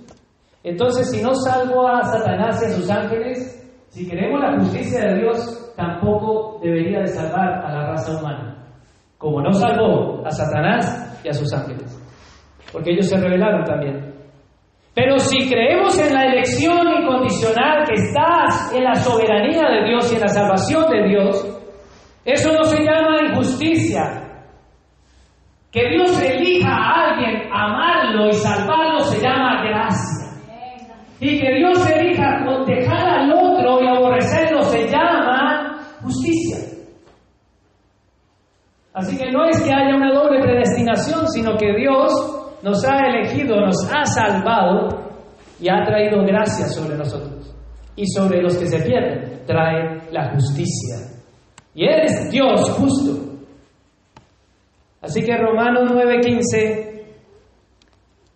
Entonces, si no salvó a Satanás y a sus ángeles, si queremos la justicia de Dios, tampoco debería de salvar a la raza humana, como no salvó a Satanás y a sus ángeles, porque ellos se rebelaron también. Pero si creemos en la elección incondicional que está en la soberanía de Dios y en la salvación de Dios, eso no se llama injusticia. Que Dios elija a alguien, amarlo y salvarlo se llama gracia. Y que Dios elija dejar al otro y aborrecerlo se llama justicia. Así que no es que haya una doble predestinación, sino que Dios nos ha elegido, nos ha salvado y ha traído gracia sobre nosotros. Y sobre los que se pierden trae la justicia. Y Él es Dios justo. Así que Romanos 9:15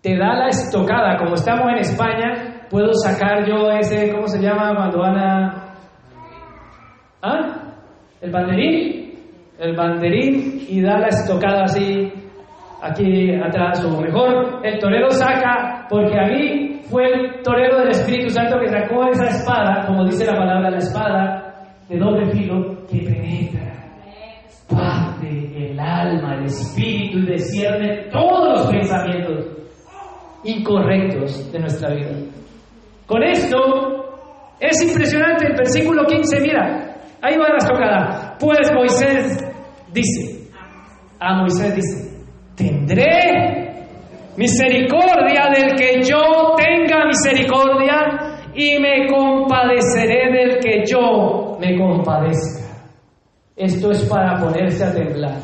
te da la estocada. Como estamos en España, puedo sacar yo ese, ¿cómo se llama? Cuando. ¿Ah? ¿El banderín? El banderín y da la estocada así aquí atrás, o mejor, el torero saca, porque a mí fue el torero del Espíritu Santo que sacó esa espada, como dice la palabra, la espada de doble filo que penetra, parte el alma, el espíritu y descierne todos los pensamientos incorrectos de nuestra vida. Con esto es impresionante el versículo 15, mira, ahí va la estocada. Pues Moisés dice, a Moisés dice, tendré misericordia del que yo tenga misericordia y me compadeceré del que yo me compadezca. Esto es para ponerse a temblar.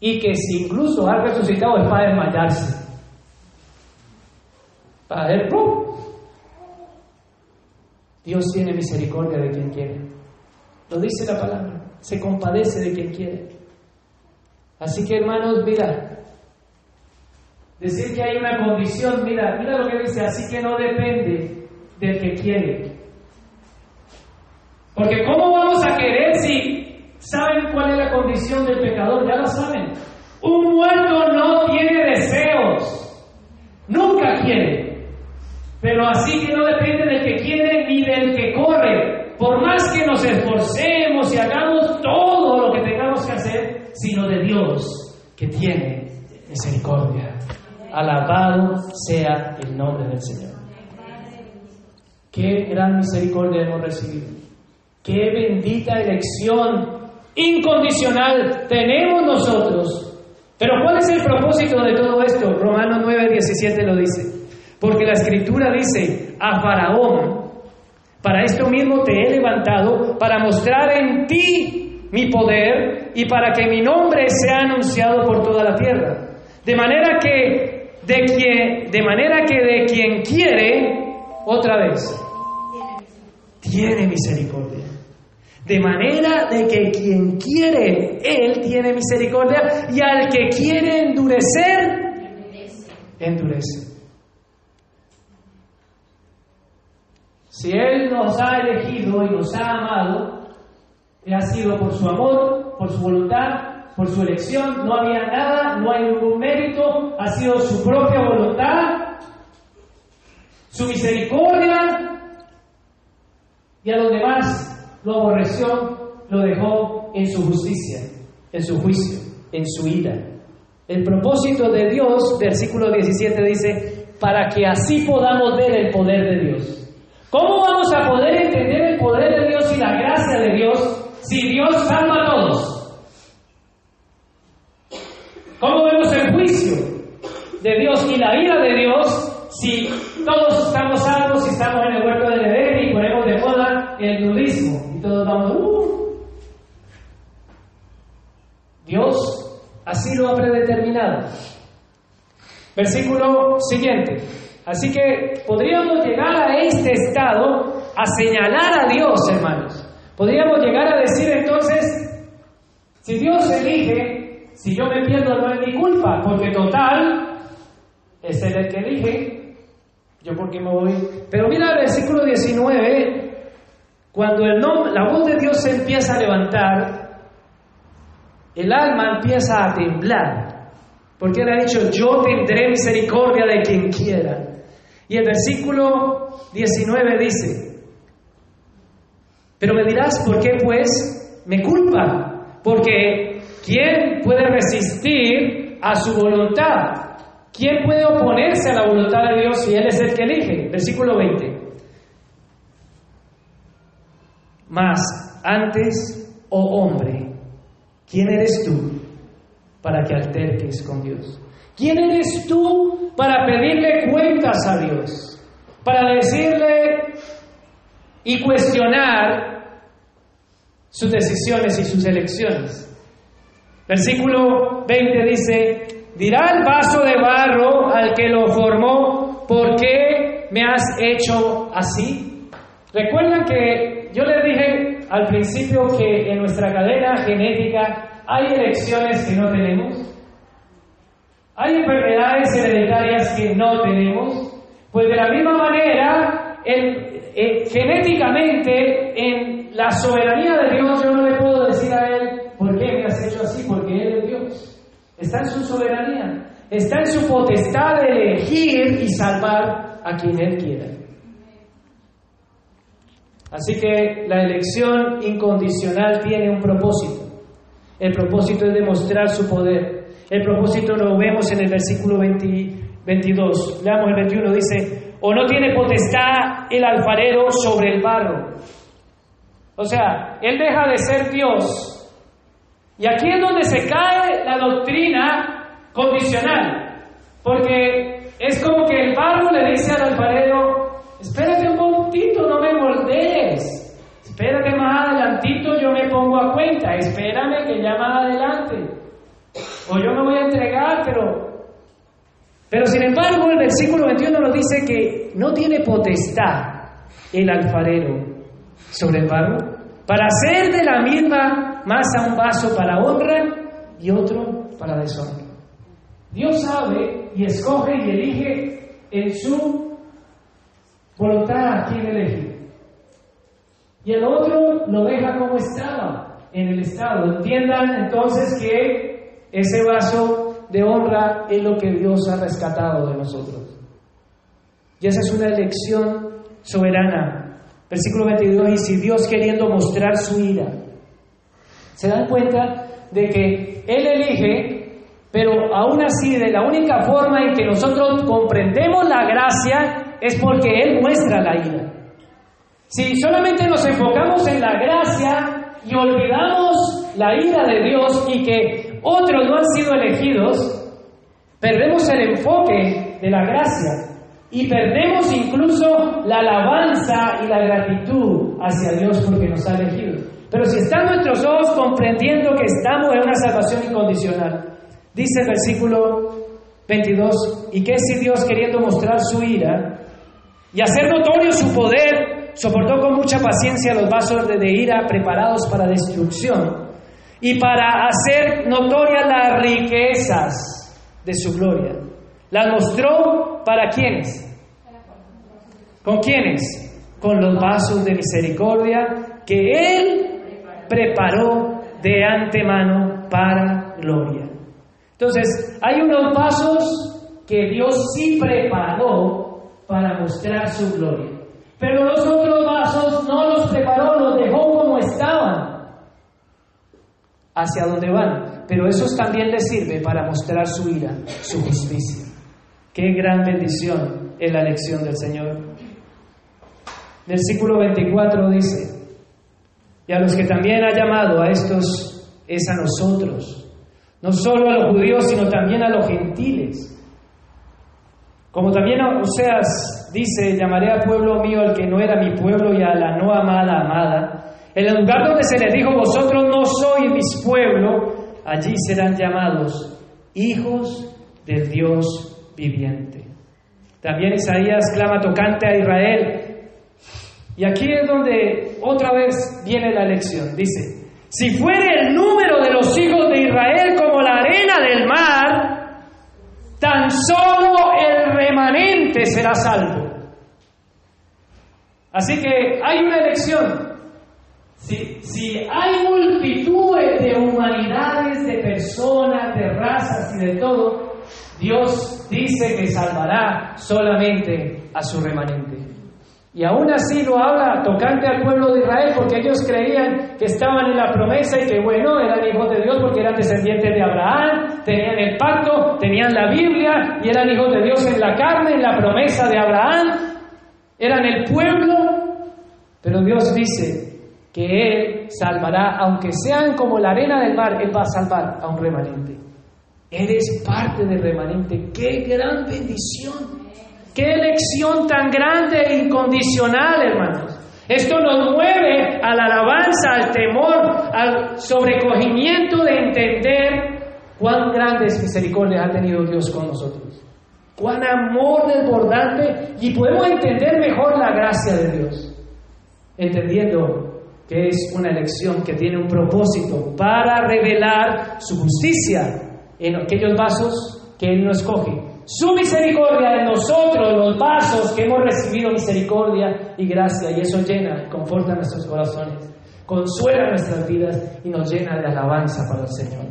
Y que si incluso ha resucitado es para desmayarse. Para ver, Dios tiene misericordia de quien quiere. Lo dice la palabra. Se compadece de quien quiere. Así que hermanos, mira, decir que hay una condición, mira, mira lo que dice, así que no depende del que quiere. Porque ¿cómo vamos a querer si saben cuál es la condición del pecador? Ya lo saben. Un muerto no tiene deseos, nunca quiere. Pero así que no depende del que quiere ni del que corre. Por más que nos esforcemos y hagamos todo lo que tengamos sino de Dios que tiene misericordia. Alabado sea el nombre del Señor. Qué gran misericordia hemos recibido. Qué bendita elección incondicional tenemos nosotros. Pero ¿cuál es el propósito de todo esto? Romanos 9, 17 lo dice. Porque la escritura dice a Faraón, para esto mismo te he levantado, para mostrar en ti mi poder y para que mi nombre sea anunciado por toda la tierra. De manera que de quien, de manera que de quien quiere, otra vez, tiene misericordia. De manera de que quien quiere, Él tiene misericordia y al que quiere endurecer, endurece. Si Él nos ha elegido y nos ha amado, ha sido por su amor, por su voluntad, por su elección, no había nada, no hay ningún mérito, ha sido su propia voluntad, su misericordia, y a los demás lo aborreció, lo dejó en su justicia, en su juicio, en su ira. El propósito de Dios, versículo 17 dice, para que así podamos ver el poder de Dios. ¿Cómo vamos a poder entender el poder de Dios y la gracia de Dios si Dios salva a todos? ¿Cómo vemos el juicio de Dios y la ira de Dios si todos estamos salvos y estamos en el huerto del Edén y ponemos de moda el nudismo y todos vamos, uh"? Dios así lo ha predeterminado. Versículo siguiente. Así que podríamos llegar a este estado a señalar a Dios, hermanos. Podríamos llegar a decir entonces, si Dios elige, si yo me pierdo no es mi culpa, porque total, es el que elige, yo porque me voy. Pero mira el versículo 19, cuando el nombre, la voz de Dios se empieza a levantar, el alma empieza a temblar, porque Él ha dicho, yo tendré misericordia de quien quiera. Y el versículo 19 dice, pero me dirás, ¿por qué pues me culpa? Porque ¿quién puede resistir a su voluntad? ¿Quién puede oponerse a la voluntad de Dios si Él es el que elige? Versículo 20. Mas antes, oh hombre, ¿quién eres tú para que alterques con Dios? ¿Quién eres tú para pedirle cuentas a Dios? Para decirle y cuestionar sus decisiones y sus elecciones. Versículo 20 dice, dirá el vaso de barro al que lo formó, ¿por qué me has hecho así? Recuerdan que yo les dije al principio que en nuestra cadena genética hay elecciones que no tenemos. Hay enfermedades hereditarias que no tenemos, pues de la misma manera, genéticamente, en la soberanía de Dios, yo no le puedo decir a Él, ¿por qué me has hecho así? Porque Él es Dios. Está en su soberanía, está en su potestad de elegir y salvar a quien Él quiera. Así que la elección incondicional tiene un propósito. El propósito es demostrar su poder. El propósito lo vemos en el versículo 22. Leamos el 21, dice, o no tiene potestad el alfarero sobre el barro. O sea, él deja de ser Dios. Y aquí es donde se cae la doctrina condicional. Porque es como que el barro le dice al alfarero, espérate un poquito, no me moldees. Espérate más adelantito, yo me pongo a cuenta. Espérame que ya más adelante o yo me voy a entregar, pero... Pero sin embargo el versículo 21 nos dice que no tiene potestad el alfarero sobre el barro para hacer de la misma masa un vaso para honra y otro para deshonra. Dios sabe y escoge y elige en su voluntad a quien elige. Y el otro lo deja como estaba, en el estado. Entiendan entonces que ese vaso de honra es lo que Dios ha rescatado de nosotros. Y esa es una elección soberana. Versículo 22, y si Dios queriendo mostrar su ira, se dan cuenta de que Él elige Pero aún así, de la única forma en que nosotros comprendemos la gracia es porque Él muestra la ira. Si solamente nos enfocamos en la gracia y olvidamos la ira de Dios y que otros no han sido elegidos, perdemos el enfoque de la gracia y perdemos incluso la alabanza y la gratitud hacia Dios porque nos ha elegido. Pero si están nuestros ojos comprendiendo que estamos en una salvación incondicional, dice el versículo 22, y que si Dios queriendo mostrar su ira y hacer notorio su poder, soportó con mucha paciencia los vasos de ira preparados para destrucción y para hacer notorias las riquezas de su gloria. Las mostró para quiénes? ¿Con quiénes? Con los vasos de misericordia que Él preparó de antemano para gloria. Entonces, hay unos vasos que Dios sí preparó para mostrar su gloria. Pero los otros vasos no los preparó, los dejó como estaban, hacia donde van. Pero esos también les sirve para mostrar su ira, su justicia. Qué gran bendición es la lección del Señor. Versículo 24 dice, y a los que también ha llamado a estos es a nosotros, no solo a los judíos, sino también a los gentiles. Como también Oseas dice, llamaré a pueblo mío al que no era mi pueblo y a la no amada amada. En el lugar donde se les dijo, vosotros no sois mis pueblo, allí serán llamados hijos del Dios viviente. También Isaías clama tocante a Israel, y aquí es donde otra vez viene la lección. Dice, si fuere el número de los hijos de Israel como la arena del mar, tan solo el remanente será salvo. Así que hay una elección. Si, hay multitudes de humanidades, de personas, de razas y de todo, Dios dice que salvará solamente a su remanente. Y aún así lo habla tocante al pueblo de Israel porque ellos creían que estaban en la promesa y que bueno, eran hijos de Dios porque eran descendientes de Abraham, tenían el pacto, tenían la Biblia y eran hijos de Dios en la carne, en la promesa de Abraham, eran el pueblo, pero Dios dice que Él salvará, aunque sean como la arena del mar, Él va a salvar a un remanente. Eres parte del remanente, qué gran bendición. Qué elección tan grande e incondicional, hermanos. Esto nos mueve a la alabanza, al temor, al sobrecogimiento de entender cuán grandes misericordias ha tenido Dios con nosotros. Cuán amor desbordante y podemos entender mejor la gracia de Dios, entendiendo que es una elección que tiene un propósito para revelar su justicia en aquellos vasos que Él no escoge su misericordia en nosotros, los vasos que hemos recibido misericordia y gracia, y eso llena conforta nuestros corazones, consuela nuestras vidas y nos llena de alabanza para el Señor.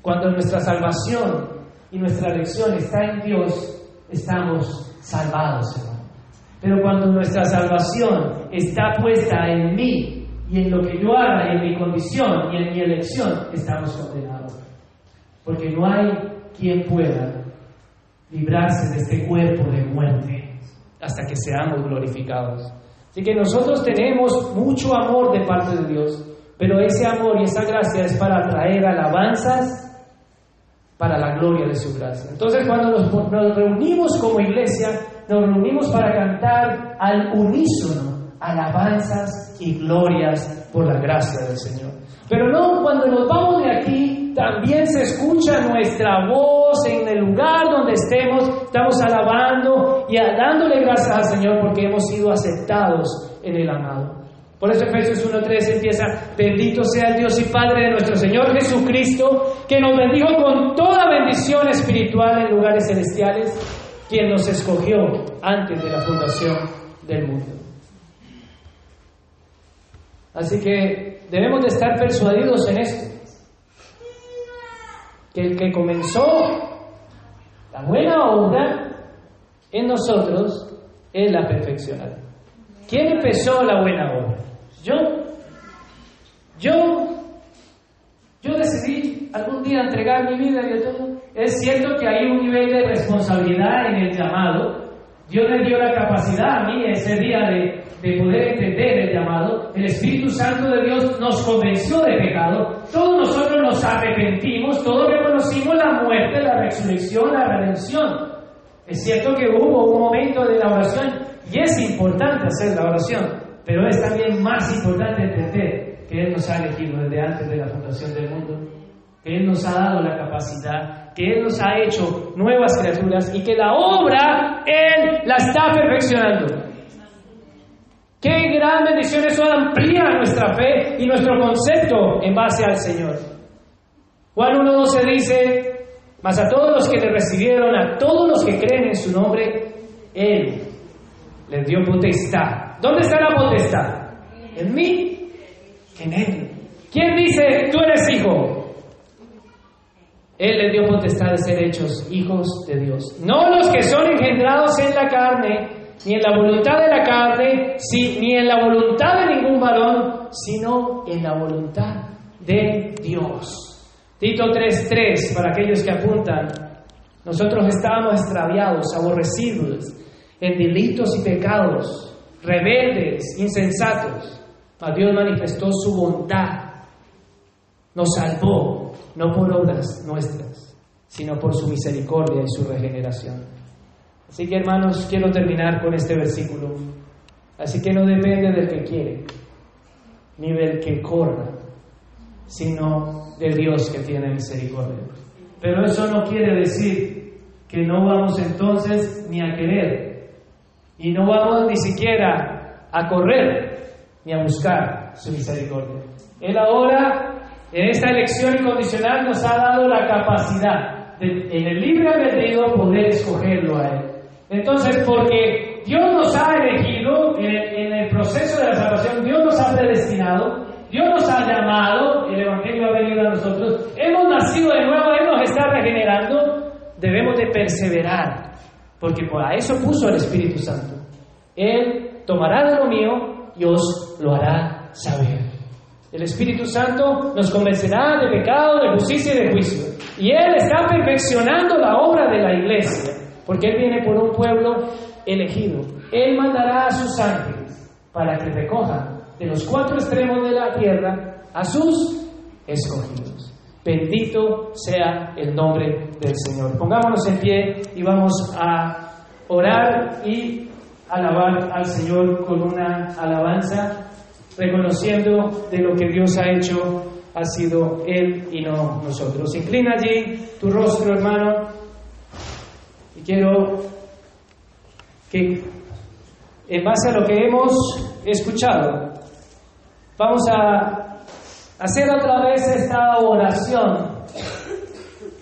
Cuando nuestra salvación y nuestra elección está en Dios, estamos salvados, hermano. Pero cuando nuestra salvación está puesta en mí y en lo que yo haga, en mi condición y en mi elección, estamos condenados. Porque no hay quien pueda librarse de este cuerpo de muerte hasta que seamos glorificados. Así que nosotros tenemos mucho amor de parte de Dios, pero ese amor y esa gracia es para traer alabanzas para la gloria de su gracia. Entonces cuando nos, nos reunimos como iglesia, nos reunimos para cantar al unísono alabanzas y glorias por la gracia del Señor. Pero no cuando nos vamos de aquí también se escucha nuestra voz en el lugar donde estemos, estamos alabando y dándole gracias al Señor porque hemos sido aceptados en el amado. Por eso Efesios 1.3 empieza, bendito sea el Dios y Padre de nuestro Señor Jesucristo, que nos bendijo con toda bendición espiritual en lugares celestiales, quien nos escogió antes de la fundación del mundo. Así que debemos de estar persuadidos en esto que el que comenzó la buena obra en nosotros, es la perfeccionará. ¿Quién empezó la buena obra? Yo. Yo. Yo decidí algún día entregar mi vida y todo. Es cierto que hay un nivel de responsabilidad en el llamado. Dios me dio la capacidad a mí ese día de, de poder entender el llamado. El Espíritu Santo de Dios nos convenció de pecado. Todos nosotros nos arrepentimos, todos reconocimos la muerte, la resurrección, la redención. Es cierto que hubo un momento de la oración y es importante hacer la oración, pero es también más importante entender que Él nos ha elegido desde antes de la fundación del mundo, que Él nos ha dado la capacidad, que Él nos ha hecho nuevas criaturas y que la obra Él la está perfeccionando. Qué gran bendición eso amplía nuestra fe y nuestro concepto en base al Señor. Juan 1.12 dice, mas a todos los que le recibieron, a todos los que creen en su nombre, Él les dio potestad. ¿Dónde está la potestad? En mí, en Él. ¿Quién dice, tú eres hijo? Él les dio potestad de ser hechos hijos de Dios. No los que son engendrados en la carne, ni en la voluntad de la carne, ni en la voluntad de ningún varón, sino en la voluntad de Dios. Tito 3:3, para aquellos que apuntan, nosotros estábamos extraviados, aborrecidos, en delitos y pecados, rebeldes, insensatos, mas Dios manifestó su bondad, nos salvó, no por obras nuestras, sino por su misericordia y su regeneración. Así que hermanos, quiero terminar con este versículo. Así que no depende del que quiere, ni del que corra, sino de Dios que tiene misericordia. Pero eso no quiere decir que no vamos entonces ni a querer, y no vamos ni siquiera a correr, ni a buscar su misericordia. Él ahora, en esta elección incondicional, nos ha dado la capacidad de, en el libre albedrío, poder escogerlo a Él. Entonces, porque Dios nos ha elegido en el, en el proceso de la salvación, Dios nos ha predestinado, Dios nos ha llamado, el Evangelio ha venido a nosotros, hemos nacido de nuevo, Él nos está regenerando, debemos de perseverar, porque a eso puso el Espíritu Santo. Él tomará de lo mío y os lo hará saber. El Espíritu Santo nos convencerá de pecado, de justicia y de juicio. Y Él está perfeccionando la obra de la iglesia, porque Él viene por un pueblo elegido. Él mandará a sus ángeles para que recojan de los cuatro extremos de la tierra a sus escogidos. Bendito sea el nombre del Señor. Pongámonos en pie y vamos a orar y alabar al Señor con una alabanza, reconociendo de lo que Dios ha hecho ha sido Él y no nosotros. Inclina allí tu rostro, hermano, y quiero que en base a lo que hemos escuchado, Vamos a hacer otra vez esta oración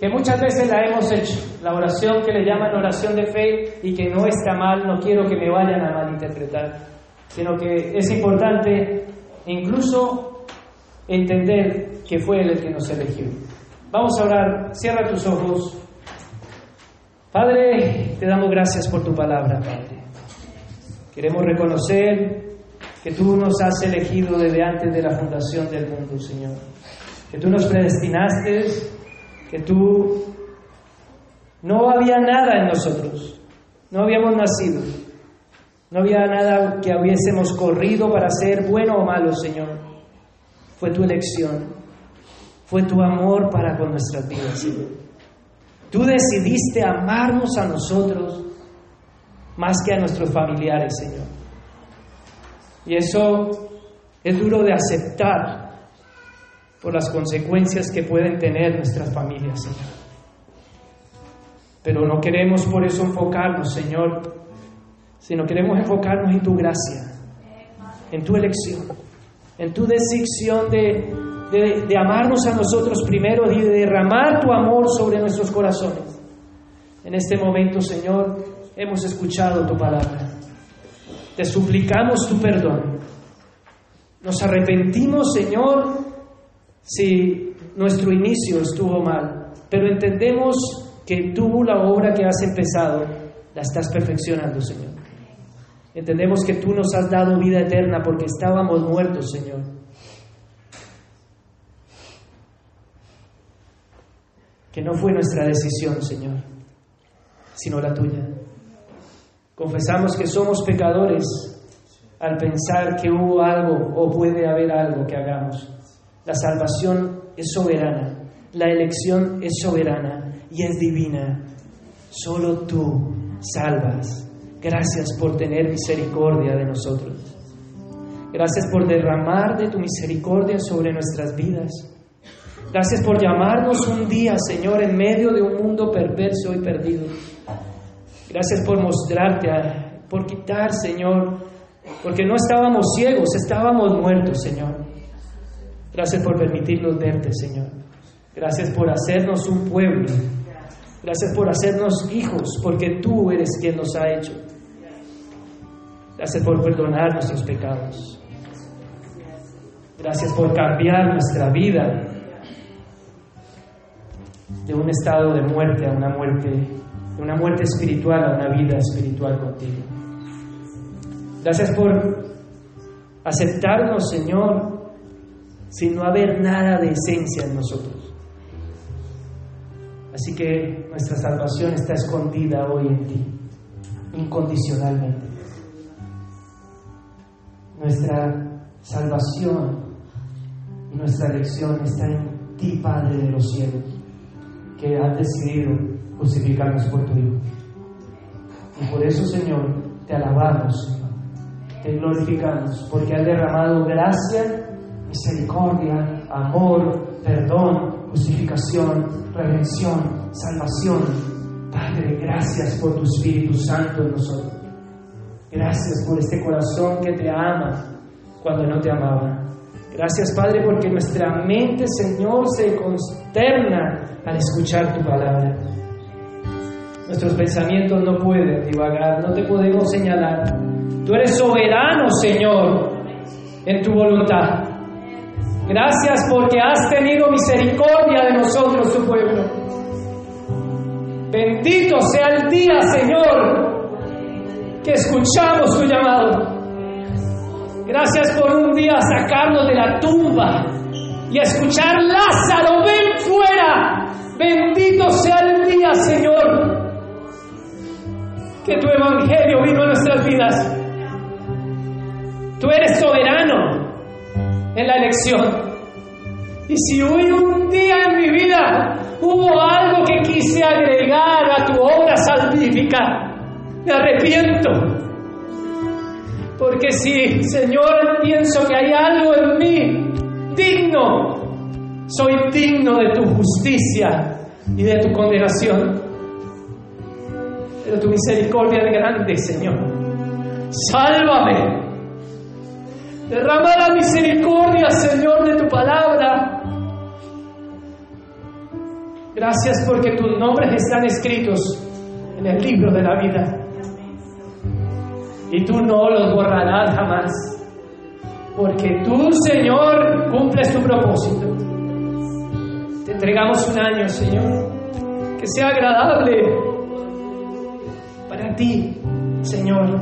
que muchas veces la hemos hecho, la oración que le llaman oración de fe y que no está mal, no quiero que me vayan a malinterpretar, sino que es importante incluso entender que fue el que nos eligió. Vamos a orar, cierra tus ojos. Padre, te damos gracias por tu palabra, Padre. Queremos reconocer que tú nos has elegido desde antes de la fundación del mundo, Señor. Que tú nos predestinaste, que tú no había nada en nosotros, no habíamos nacido, no había nada que hubiésemos corrido para ser bueno o malo, Señor. Fue tu elección, fue tu amor para con nuestras vidas, Señor. Tú decidiste amarnos a nosotros más que a nuestros familiares, Señor. Y eso es duro de aceptar por las consecuencias que pueden tener nuestras familias, Señor. Pero no queremos por eso enfocarnos, Señor, sino queremos enfocarnos en tu gracia, en tu elección, en tu decisión de, de, de amarnos a nosotros primero y de derramar tu amor sobre nuestros corazones. En este momento, Señor, hemos escuchado tu palabra. Te suplicamos tu perdón. Nos arrepentimos, Señor, si nuestro inicio estuvo mal, pero entendemos que tú la obra que has empezado la estás perfeccionando, Señor. Entendemos que tú nos has dado vida eterna porque estábamos muertos, Señor. que no fue nuestra decisión, Señor, sino la tuya. Confesamos que somos pecadores al pensar que hubo algo o puede haber algo que hagamos. La salvación es soberana, la elección es soberana y es divina. Solo tú salvas. Gracias por tener misericordia de nosotros. Gracias por derramar de tu misericordia sobre nuestras vidas. Gracias por llamarnos un día, Señor, en medio de un mundo perverso y perdido. Gracias por mostrarte, por quitar, Señor, porque no estábamos ciegos, estábamos muertos, Señor. Gracias por permitirnos verte, Señor. Gracias por hacernos un pueblo. Gracias por hacernos hijos, porque tú eres quien nos ha hecho. Gracias por perdonar nuestros pecados. Gracias por cambiar nuestra vida de un estado de muerte a una muerte, de una muerte espiritual a una vida espiritual contigo. Gracias por aceptarnos, Señor, sin no haber nada de esencia en nosotros. Así que nuestra salvación está escondida hoy en ti, incondicionalmente. Nuestra salvación y nuestra elección está en ti, Padre de los cielos que has decidido justificarnos por tu Hijo. Y por eso, Señor, te alabamos, te glorificamos, porque has derramado gracia, misericordia, amor, perdón, justificación, redención, salvación. Padre, gracias por tu Espíritu Santo en nosotros. Gracias por este corazón que te ama cuando no te amaba. Gracias, Padre, porque nuestra mente, Señor, se consterna al escuchar tu palabra. Nuestros pensamientos no pueden divagar, no te podemos señalar. Tú eres soberano, Señor, en tu voluntad. Gracias porque has tenido misericordia de nosotros, tu pueblo. Bendito sea el día, Señor, que escuchamos tu llamado. Gracias por un día sacarnos de la tumba y escuchar Lázaro, ven fuera. Bendito sea el día, Señor, que tu evangelio vino a nuestras vidas. Tú eres soberano en la elección. Y si hoy un día en mi vida hubo algo que quise agregar a tu obra salvífica, me arrepiento. Porque si, Señor, pienso que hay algo en mí digno, soy digno de tu justicia y de tu condenación. Pero tu misericordia es grande, Señor. Sálvame. Derrama la misericordia, Señor, de tu palabra. Gracias porque tus nombres están escritos en el libro de la vida. Y tú no los borrarás jamás. Porque tú, Señor, cumples tu propósito. Te entregamos un año, Señor, que sea agradable para ti, Señor.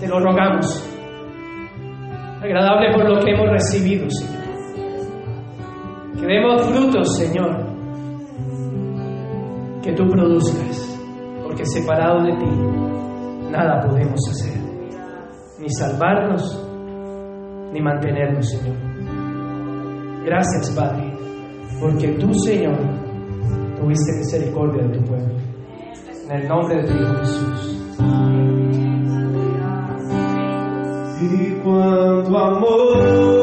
Te lo rogamos. Agradable por lo que hemos recibido, Señor. Que demos frutos, Señor. Que tú produzcas. Porque separado de ti, nada podemos hacer. Ni salvarnos, ni mantenernos, Señor. Gracias, Padre, porque tú, Señor, tuviste misericordia de tu pueblo. En el nombre de tu Hijo Jesús. Y cuánto amor